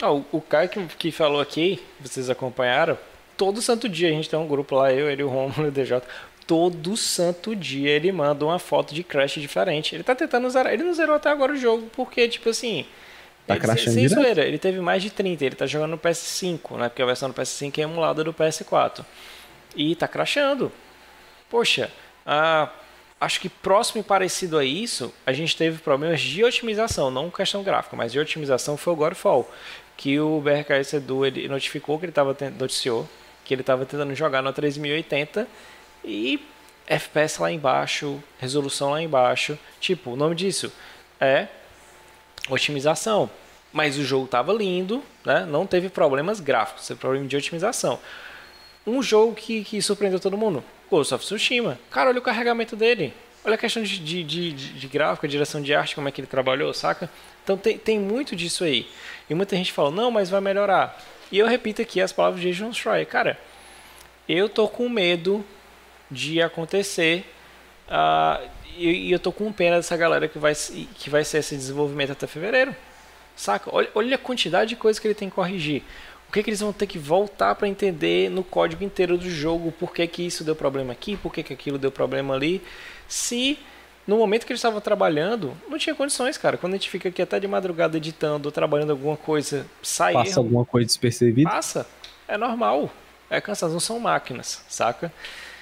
Ah, o, o cara que, que falou aqui, vocês acompanharam, todo santo dia a gente tem um grupo lá, eu, ele, o Romulo e o DJ todo santo dia ele manda uma foto de Crash diferente. Ele tá tentando zerar. Ele não zerou até agora o jogo, porque, tipo assim. Tá ele, sem zoeira, ele teve mais de 30, ele tá jogando no PS5, né? Porque a versão do PS5 é emulada do PS4. E tá crashando. Poxa, ah, acho que próximo e parecido a isso, a gente teve problemas de otimização, não questão gráfica, mas de otimização foi o Godfall. Que o BRKS Edu ele notificou que ele tava noticiou que ele estava tentando jogar no 3080 e FPS lá embaixo, resolução lá embaixo. Tipo, o nome disso é otimização. Mas o jogo estava lindo, né? não teve problemas gráficos, teve problema de otimização. Um jogo que, que surpreendeu todo mundo, Ghost of Tsushima. Cara, olha o carregamento dele. Olha a questão de, de, de, de gráfico, direção de arte, como é que ele trabalhou, saca? Então tem, tem muito disso aí. E muita gente fala, não, mas vai melhorar. E eu repito aqui as palavras de Jason Schreier. Cara, eu tô com medo de acontecer. Uh, e, e, eu tô com pena dessa galera que vai, que vai ser esse desenvolvimento até fevereiro. Saca? Olha, olha a quantidade de coisas que ele tem que corrigir. O que, que eles vão ter que voltar para entender no código inteiro do jogo por que, que isso deu problema aqui, por que, que aquilo deu problema ali. Se no momento que eles estavam trabalhando, não tinha condições, cara. Quando a gente fica aqui até de madrugada editando, trabalhando alguma coisa, sai Passa erro, alguma coisa despercebida? Passa. É normal. É cansado, não são máquinas, saca?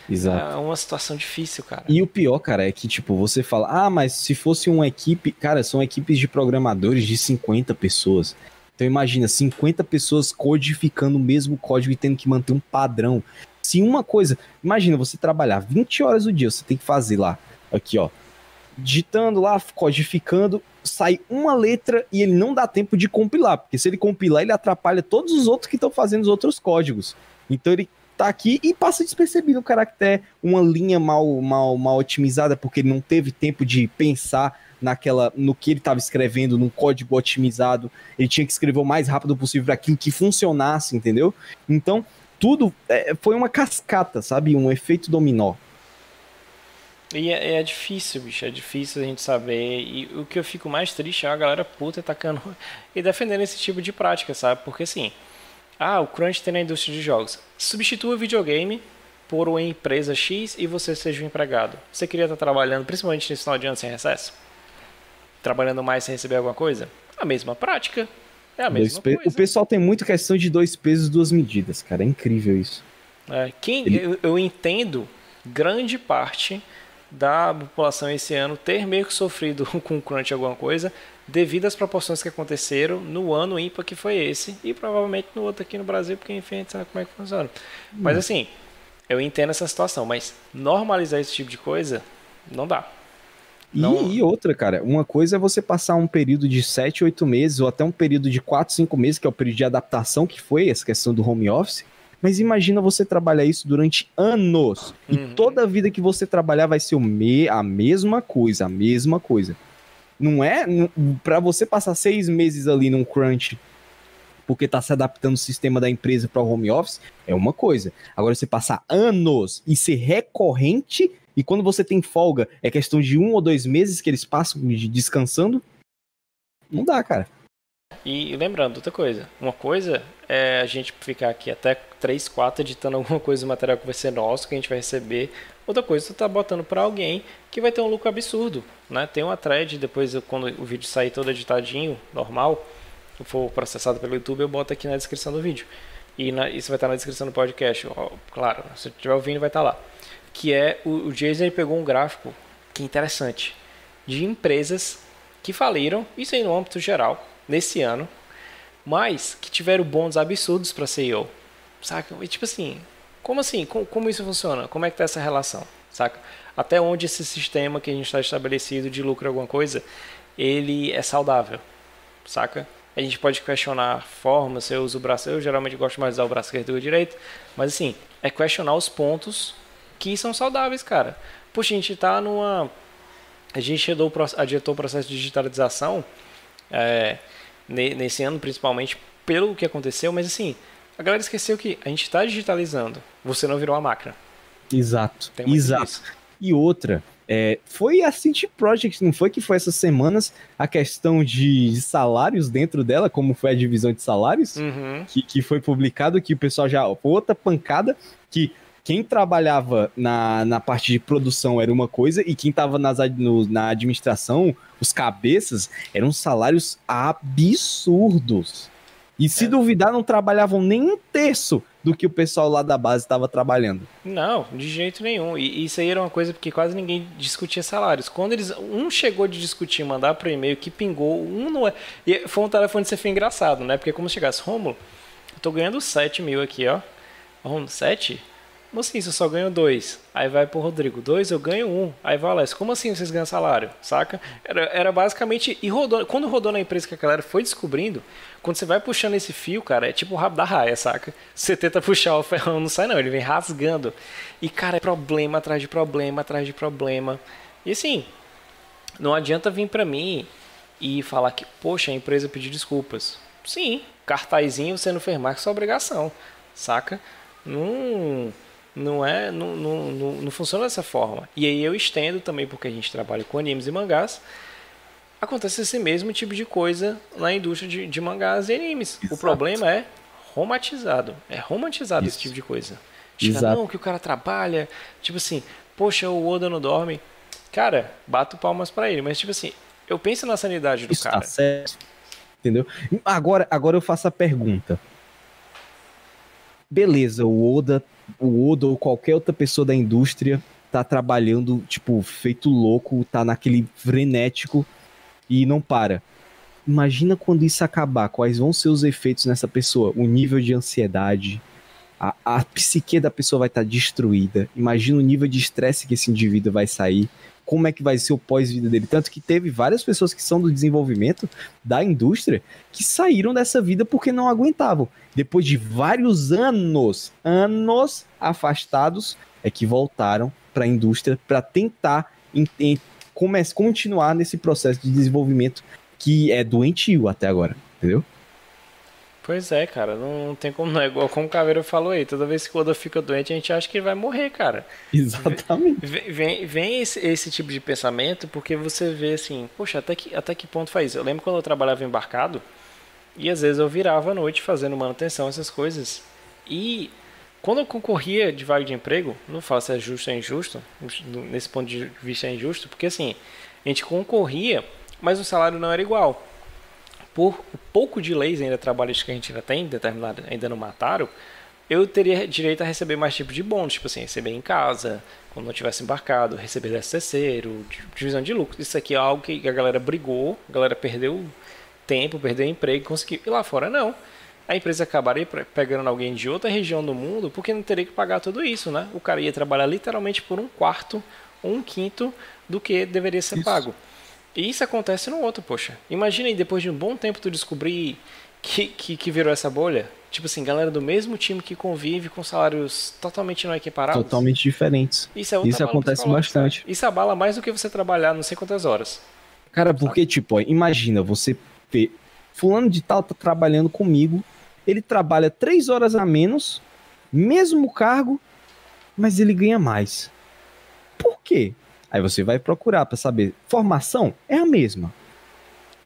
Exato. É uma situação difícil, cara. E o pior, cara, é que, tipo, você fala, ah, mas se fosse uma equipe. Cara, são equipes de programadores de 50 pessoas. Então imagina, 50 pessoas codificando o mesmo código e tendo que manter um padrão. Se uma coisa. Imagina você trabalhar 20 horas do dia, você tem que fazer lá, aqui, ó. Digitando lá, codificando, sai uma letra e ele não dá tempo de compilar, porque se ele compilar, ele atrapalha todos os outros que estão fazendo os outros códigos. Então ele tá aqui e passa despercebido o caractere, uma linha mal, mal, mal otimizada, porque ele não teve tempo de pensar naquela no que ele estava escrevendo, num código otimizado. Ele tinha que escrever o mais rápido possível para aquilo que funcionasse, entendeu? Então, tudo é, foi uma cascata, sabe? Um efeito dominó. E é, é, difícil, bicho, é difícil a gente saber. E o que eu fico mais triste é a galera puta atacando e defendendo esse tipo de prática, sabe? Porque assim, ah, o crunch tem na indústria de jogos. Substitua o videogame por uma empresa X e você seja um empregado. Você queria estar trabalhando, principalmente nesse final de ano sem recesso? Trabalhando mais sem receber alguma coisa? A mesma prática. É a mesma coisa. O pessoal tem muito questão de dois pesos, duas medidas, cara. É incrível isso. É, quem, Ele... eu, eu entendo grande parte da população esse ano ter meio que sofrido com o crunch alguma coisa devido às proporções que aconteceram no ano ímpar que foi esse e provavelmente no outro aqui no Brasil, porque enfim a gente sabe como é que funciona. Hum. Mas assim, eu entendo essa situação, mas normalizar esse tipo de coisa não dá. Não... E, e, outra, cara, uma coisa é você passar um período de 7, 8 meses, ou até um período de 4, 5 meses, que é o período de adaptação que foi essa questão do home office, mas imagina você trabalhar isso durante anos. Uhum. E toda a vida que você trabalhar vai ser o me a mesma coisa, a mesma coisa. Não é para você passar seis meses ali num crunch porque tá se adaptando o sistema da empresa para o home office, é uma coisa. Agora você passar anos e ser recorrente, e quando você tem folga, é questão de um ou dois meses que eles passam descansando, não dá, cara. E lembrando, outra coisa. Uma coisa é a gente ficar aqui até 3, 4 editando alguma coisa do material que vai ser nosso, que a gente vai receber. Outra coisa, você tá botando para alguém que vai ter um lucro absurdo. Né? Tem uma thread, depois quando o vídeo sair todo editadinho, normal, for processado pelo YouTube, eu boto aqui na descrição do vídeo. E na, isso vai estar na descrição do podcast. Ó, claro, se estiver ouvindo, vai estar lá. Que é o, o Jason pegou um gráfico que é interessante de empresas que faliram, isso aí no âmbito geral, nesse ano, mas que tiveram bônus absurdos para CEO. Saca? E tipo assim, como assim? Como, como, isso funciona? Como é que tá essa relação? Saca? Até onde esse sistema que a gente está estabelecido de lucro alguma coisa, ele é saudável. Saca? A gente pode questionar a forma, se eu uso o braço, eu geralmente gosto mais de usar o braço esquerdo do direito, mas assim, é questionar os pontos que são saudáveis, cara. Puxa, a gente tá numa a gente adiantou o processo de digitalização é, nesse ano, principalmente pelo que aconteceu, mas assim, a galera esqueceu que a gente está digitalizando, você não virou uma máquina. Exato, exato. Disso. E outra, é, foi a City Project, não foi que foi essas semanas a questão de salários dentro dela, como foi a divisão de salários, uhum. que, que foi publicado, que o pessoal já. Outra pancada, que quem trabalhava na, na parte de produção era uma coisa e quem estava na administração, os cabeças, eram salários absurdos. E se é. duvidar, não trabalhavam nem um terço do que o pessoal lá da base estava trabalhando. Não, de jeito nenhum. E isso aí era uma coisa porque quase ninguém discutia salários. Quando eles um chegou de discutir, mandar para e-mail que pingou, um não é. E foi um telefone de ser engraçado, né? Porque como chegasse, Romulo, eu tô ganhando 7 mil aqui, ó. Romulo, 7? Como assim, você só ganha dois? Aí vai pro Rodrigo, dois, eu ganho um. Aí vai Alessio, como assim vocês ganham salário? Saca? Era, era basicamente. E rodou, quando rodou na empresa que a galera foi descobrindo, quando você vai puxando esse fio, cara, é tipo o rabo da raia, saca? Você tenta puxar o ferrão, não sai não, ele vem rasgando. E, cara, é problema atrás de problema, atrás de problema. E assim, não adianta vir pra mim e falar que, poxa, a empresa pediu desculpas. Sim, cartazinho você não fez mais que sua obrigação, saca? Não não é não, não, não, não, funciona dessa forma. E aí eu estendo também, porque a gente trabalha com animes e mangás, acontece esse mesmo tipo de coisa na indústria de, de mangás e animes. Exato. O problema é romantizado. É romantizado Isso. esse tipo de coisa. Chega, Exato. não, que o cara trabalha, tipo assim, poxa, o Oda não dorme. Cara, bato palmas para ele, mas tipo assim, eu penso na sanidade do Isso cara. Tá certo. Entendeu? Agora, agora eu faço a pergunta. Beleza, o Oda o Oda ou qualquer outra pessoa da indústria tá trabalhando, tipo, feito louco, tá naquele frenético e não para. Imagina quando isso acabar, quais vão ser os efeitos nessa pessoa, o nível de ansiedade, a, a psique da pessoa vai estar tá destruída. Imagina o nível de estresse que esse indivíduo vai sair, como é que vai ser o pós-vida dele. Tanto que teve várias pessoas que são do desenvolvimento da indústria que saíram dessa vida porque não aguentavam. Depois de vários anos, anos afastados, é que voltaram para a indústria para tentar em, em, continuar nesse processo de desenvolvimento que é doentio até agora, entendeu? Pois é, cara, não tem como não é igual como o Caveiro falou aí. Toda vez que o Oda fica doente, a gente acha que ele vai morrer, cara. Exatamente. Vem, vem, vem esse, esse, tipo de pensamento porque você vê assim, poxa, até que, até que ponto faz? Eu lembro quando eu trabalhava embarcado e às vezes eu virava à noite fazendo manutenção, essas coisas. E quando eu concorria de vaga de emprego, não falo se é justo ou injusto, nesse ponto de vista é injusto, porque assim, a gente concorria, mas o salário não era igual por o pouco de leis ainda trabalhistas que a gente ainda tem, determinado, ainda não mataram, eu teria direito a receber mais tipo de bônus, tipo assim, receber em casa, quando não tivesse embarcado, receber terceiro, divisão de lucro. Isso aqui é algo que a galera brigou, a galera perdeu tempo, perdeu emprego, conseguiu. E lá fora não. A empresa acabaria pegando alguém de outra região do mundo porque não teria que pagar tudo isso, né? O cara ia trabalhar literalmente por um quarto ou um quinto do que deveria ser isso. pago. E isso acontece no outro, poxa. Imagina aí, depois de um bom tempo, tu descobrir que, que, que virou essa bolha. Tipo assim, galera do mesmo time que convive com salários totalmente não equiparados. Totalmente diferentes. Isso, é isso acontece bastante. Isso abala mais do que você trabalhar não sei quantas horas. Cara, porque, tipo, ó, imagina você ver. Fulano de tal tá trabalhando comigo. Ele trabalha três horas a menos, mesmo cargo, mas ele ganha mais. Por quê? Aí você vai procurar para saber. Formação é a mesma.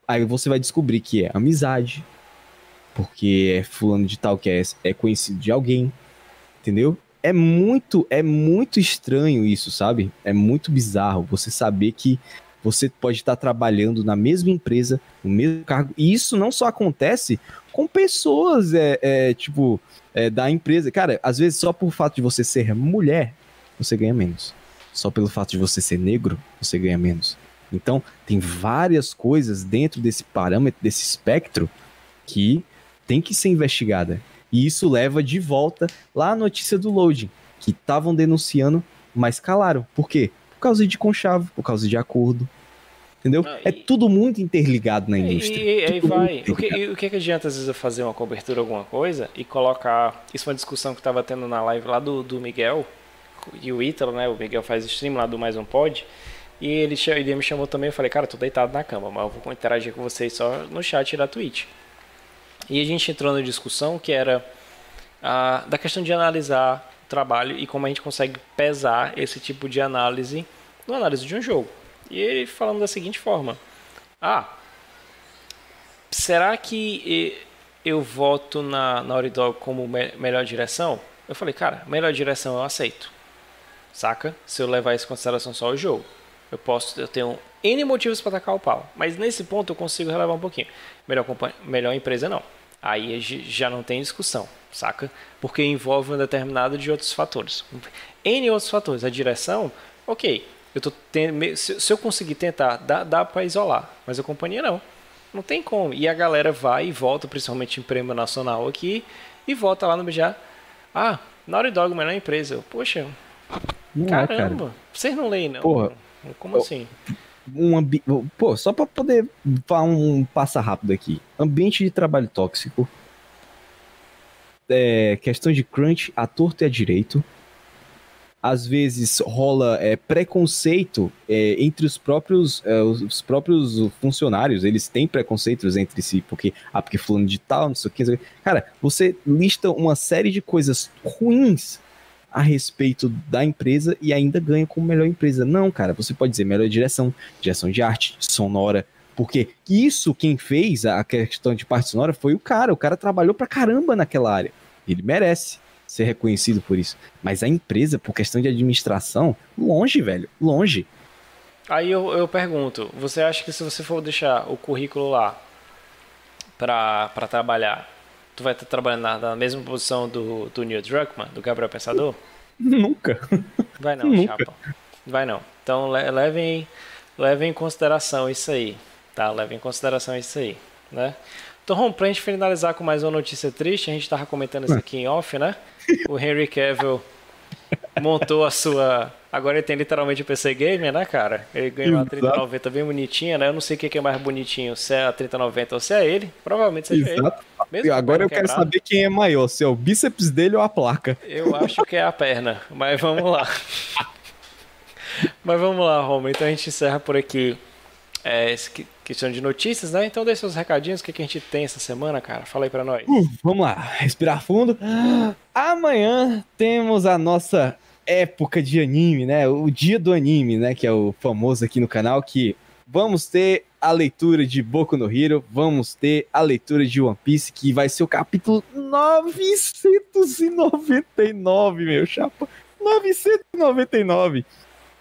Aí você vai descobrir que é amizade, porque é fulano de tal que é, é conhecido de alguém, entendeu? É muito, é muito estranho isso, sabe? É muito bizarro você saber que você pode estar trabalhando na mesma empresa, no mesmo cargo. E isso não só acontece com pessoas, é, é tipo, é, da empresa. Cara, às vezes só por fato de você ser mulher, você ganha menos só pelo fato de você ser negro, você ganha menos. Então, tem várias coisas dentro desse parâmetro, desse espectro, que tem que ser investigada. E isso leva de volta lá a notícia do loading, que estavam denunciando, mas calaram. Por quê? Por causa de conchavo, por causa de acordo. Entendeu? Ah, é tudo muito interligado na indústria. E, aí vai. O que, o que, que adianta, às vezes, eu fazer uma cobertura, alguma coisa, e colocar. Isso é uma discussão que estava tendo na live lá do, do Miguel, e o Ítalo, né? O Miguel faz stream lá do Mais Um Pod. E ele, ele me chamou também. Eu falei, cara, tô deitado na cama, mas eu vou interagir com vocês só no chat da Twitch. E a gente entrou na discussão que era da questão de analisar o trabalho e como a gente consegue pesar esse tipo de análise no análise de um jogo. E ele falando da seguinte forma: Ah, será que eu voto na Naughty Dog como me melhor direção? Eu falei, cara, melhor direção eu aceito saca? Se eu levar isso em consideração só o jogo. Eu posso, eu tenho N motivos para atacar o pau, mas nesse ponto eu consigo relevar um pouquinho. Melhor, melhor empresa não. Aí já não tem discussão, saca? Porque envolve um determinado de outros fatores. N outros fatores. A direção, ok. Eu tô tendo, se, eu conseguir tentar, dá, dá para isolar. Mas a companhia não. Não tem como. E a galera vai e volta, principalmente em prêmio nacional aqui, e volta lá no BJ. Ah, Naughty Dog, melhor empresa. Poxa, não Caramba, é, cara. vocês não leem, não? Porra. Como assim? Um ambi... Pô, só pra poder falar um passa rápido aqui. Ambiente de trabalho tóxico. É, questão de crunch a torto e a direito. Às vezes rola é, preconceito é, entre os próprios, é, os próprios funcionários. Eles têm preconceitos entre si, porque, ah, porque fulano de tal, não sei o que. Cara, você lista uma série de coisas ruins a respeito da empresa e ainda ganha como melhor empresa. Não, cara, você pode dizer melhor direção, direção de arte, sonora, porque isso quem fez a questão de parte sonora foi o cara. O cara trabalhou pra caramba naquela área. Ele merece ser reconhecido por isso. Mas a empresa, por questão de administração, longe, velho, longe. Aí eu, eu pergunto, você acha que se você for deixar o currículo lá para trabalhar, tu vai estar trabalhando na, na, mesma posição do, do Neil Druckmann, do Gabriel Pensador? Nunca. Vai não, Nunca. chapa. Vai não. Então levem, levem em consideração isso aí. Tá? Levem em consideração isso aí. Né? Então, pra gente finalizar com mais uma notícia triste, a gente tava comentando isso aqui em off, né? O Henry Cavill montou a sua. Agora ele tem literalmente o PC Gamer, né, cara? Ele ganhou a Exato. 3090 bem bonitinha, né? Eu não sei o que é mais bonitinho, se é a 3090 ou se é ele. Provavelmente seja Exato. ele. Mesmo a agora eu quero saber quem é maior, se é o bíceps dele ou a placa. Eu acho que é a perna, mas vamos lá. mas vamos lá, Roma. Então a gente encerra por aqui é, essa que- questão de notícias, né? Então deixa os recadinhos, o que, que a gente tem essa semana, cara? Fala aí pra nós. Uh, vamos lá, respirar fundo. Amanhã temos a nossa época de anime, né? O dia do anime, né? Que é o famoso aqui no canal, que vamos ter a leitura de Boku no Hero, vamos ter a leitura de One Piece, que vai ser o capítulo 999, meu chapa. 999.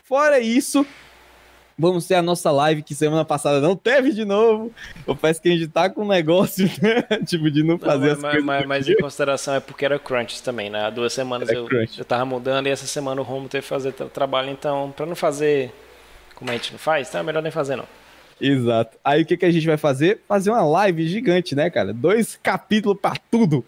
Fora isso, vamos ter a nossa live que semana passada não teve de novo. Eu parece que a gente tá com um negócio, né? tipo, de não Não, fazer mas, as mas- coisas. mas- mas em consideração é porque era crunch também, né? Há duas semanas Era eu, crunch. eu tava mudando e essa semana o Romo teve que fazer tra- trabalho, então, pra não fazer como a gente não faz, então é melhor nem fazer não. Exato. Aí o que, que a gente vai fazer? Fazer uma live gigante, né, cara? Dois capítulos pra tudo.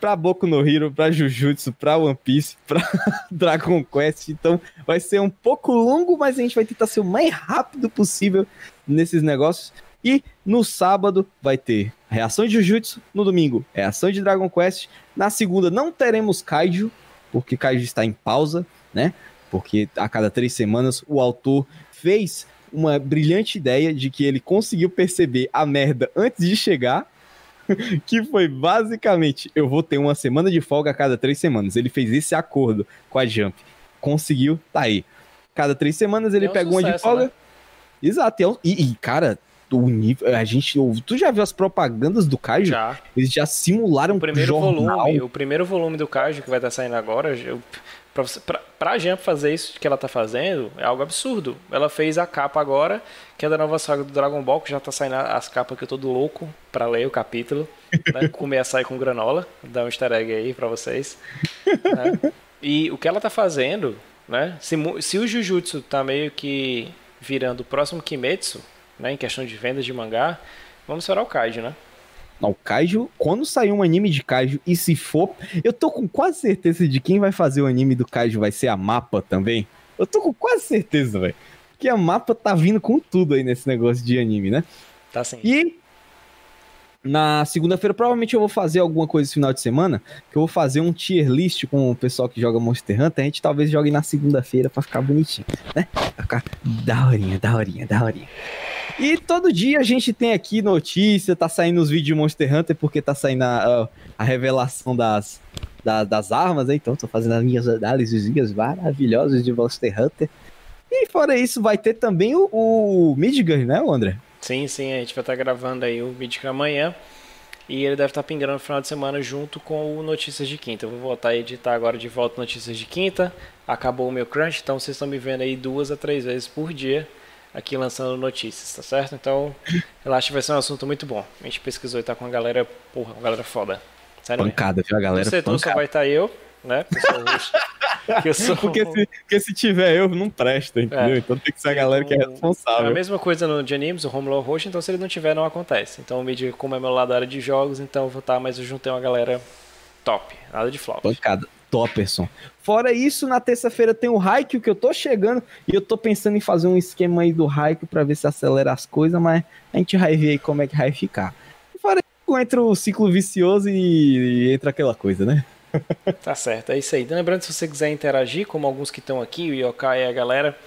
Pra Boku no Hero, pra Jujutsu, pra One Piece, pra Dragon Quest. Então vai ser um pouco longo, mas a gente vai tentar ser o mais rápido possível nesses negócios. E no sábado vai ter reação de Jujutsu, no domingo reação de Dragon Quest. Na segunda não teremos Kaiju, porque Kaiju está em pausa, né? Porque a cada três semanas o autor fez uma brilhante ideia de que ele conseguiu perceber a merda antes de chegar, que foi basicamente, eu vou ter uma semana de folga a cada três semanas. Ele fez esse acordo com a Jump. Conseguiu, tá aí. Cada três semanas ele É um pega uma de sucesso, folga. né? Exato. e é E, e, cara, o nível. A gente. Tu já viu as propagandas do Kaiju? Já. Eles já simularam O primeiro jornal. volume, o primeiro volume do Kaiju que vai estar saindo agora, eu, pra, pra Jump fazer isso que ela tá fazendo, é algo absurdo. Ela fez a capa agora, que é da nova saga do Dragon Ball, que já tá saindo as capas que eu tô do louco pra ler o capítulo. Né? Comer açaí com granola, dar um easter egg aí pra vocês. né? E o que ela tá fazendo, né? Se, se o Jujutsu tá meio que virando o próximo Kimetsu, né? Em questão de vendas de mangá, vamos esperar o Kaiju, né? Não, o Kaiju, quando sair um anime de Kaiju, e se for, eu tô com quase certeza de quem vai fazer o anime do Kaiju vai ser a Mapa também. Eu tô com quase certeza, velho. Porque a Mapa tá vindo com tudo aí nesse negócio de anime, né? Tá assim. E na segunda-feira, provavelmente eu vou fazer alguma coisa esse final de semana, que eu vou fazer um tier list com o pessoal que joga Monster Hunter. A gente talvez jogue na segunda-feira pra ficar bonitinho, né? Pra ficar daorinha, daorinha, daorinha. E todo dia a gente tem aqui notícia, tá saindo os vídeos de Monster Hunter, porque tá saindo a, a- a revelação das, da- das armas, né? Então tô fazendo as minhas análises maravilhosas de Monster Hunter. E fora isso, vai ter também o, o Midgar, né, André? Sim, sim, a gente vai estar gravando aí o vídeo amanhã. E ele deve estar pingando no final de semana junto com o Notícias de Quinta. Eu vou voltar a editar agora de volta Notícias de Quinta. Acabou o meu crunch, então vocês estão me vendo aí duas a três vezes por dia aqui lançando notícias, tá certo? Então, relaxa, vai ser um assunto muito bom. A gente pesquisou e tá com uma galera, porra, uma galera foda. Sério. Pancada, viu, a galera? setor só pancada. vai estar eu, né? que eu sou Porque se, porque se tiver eu, não presta, entendeu? É. Então tem que ser a galera que é É a responsável. mesma coisa no de animes, o Romulo o host, então se ele não tiver, não acontece. Então o mídia, como é meu lado da área de jogos, então eu vou estar, mas eu juntei uma galera top. Nada de flop. Pancada. Topperson. Fora isso, na terça-feira tem o Haikyuu que eu tô chegando e eu tô pensando em fazer um esquema aí do Haikyuu pra ver se acelera as coisas, mas a gente vai ver aí como é que vai ficar. E fora isso, entra o ciclo vicioso e, e entra aquela coisa, né? Tá certo, é isso aí. Então, lembrando, se você quiser interagir, como alguns que estão aqui, o Yokai e a galera,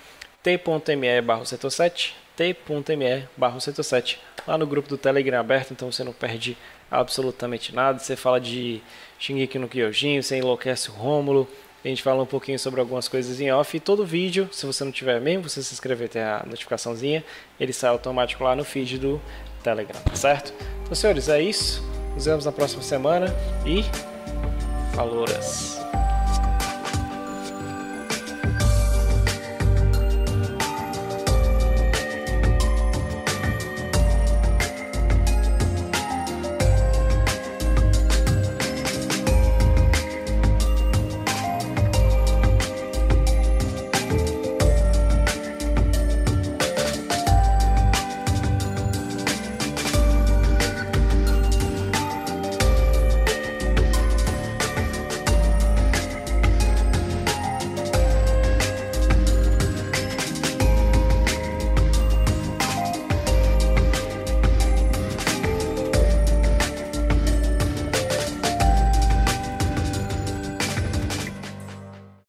t.me barra setor 7, t.me barra setor 7, lá no grupo do Telegram aberto, então você não perde absolutamente nada. Você fala de Shingeki no Kyojin, você enlouquece o Rômulo, a gente fala um pouquinho sobre algumas coisas em off. E todo vídeo, se você não tiver mesmo, você se inscrever tem a notificaçãozinha, ele sai automático lá no feed do Telegram, tá certo? Então, senhores, é isso. Nos vemos na próxima semana e. Falouras.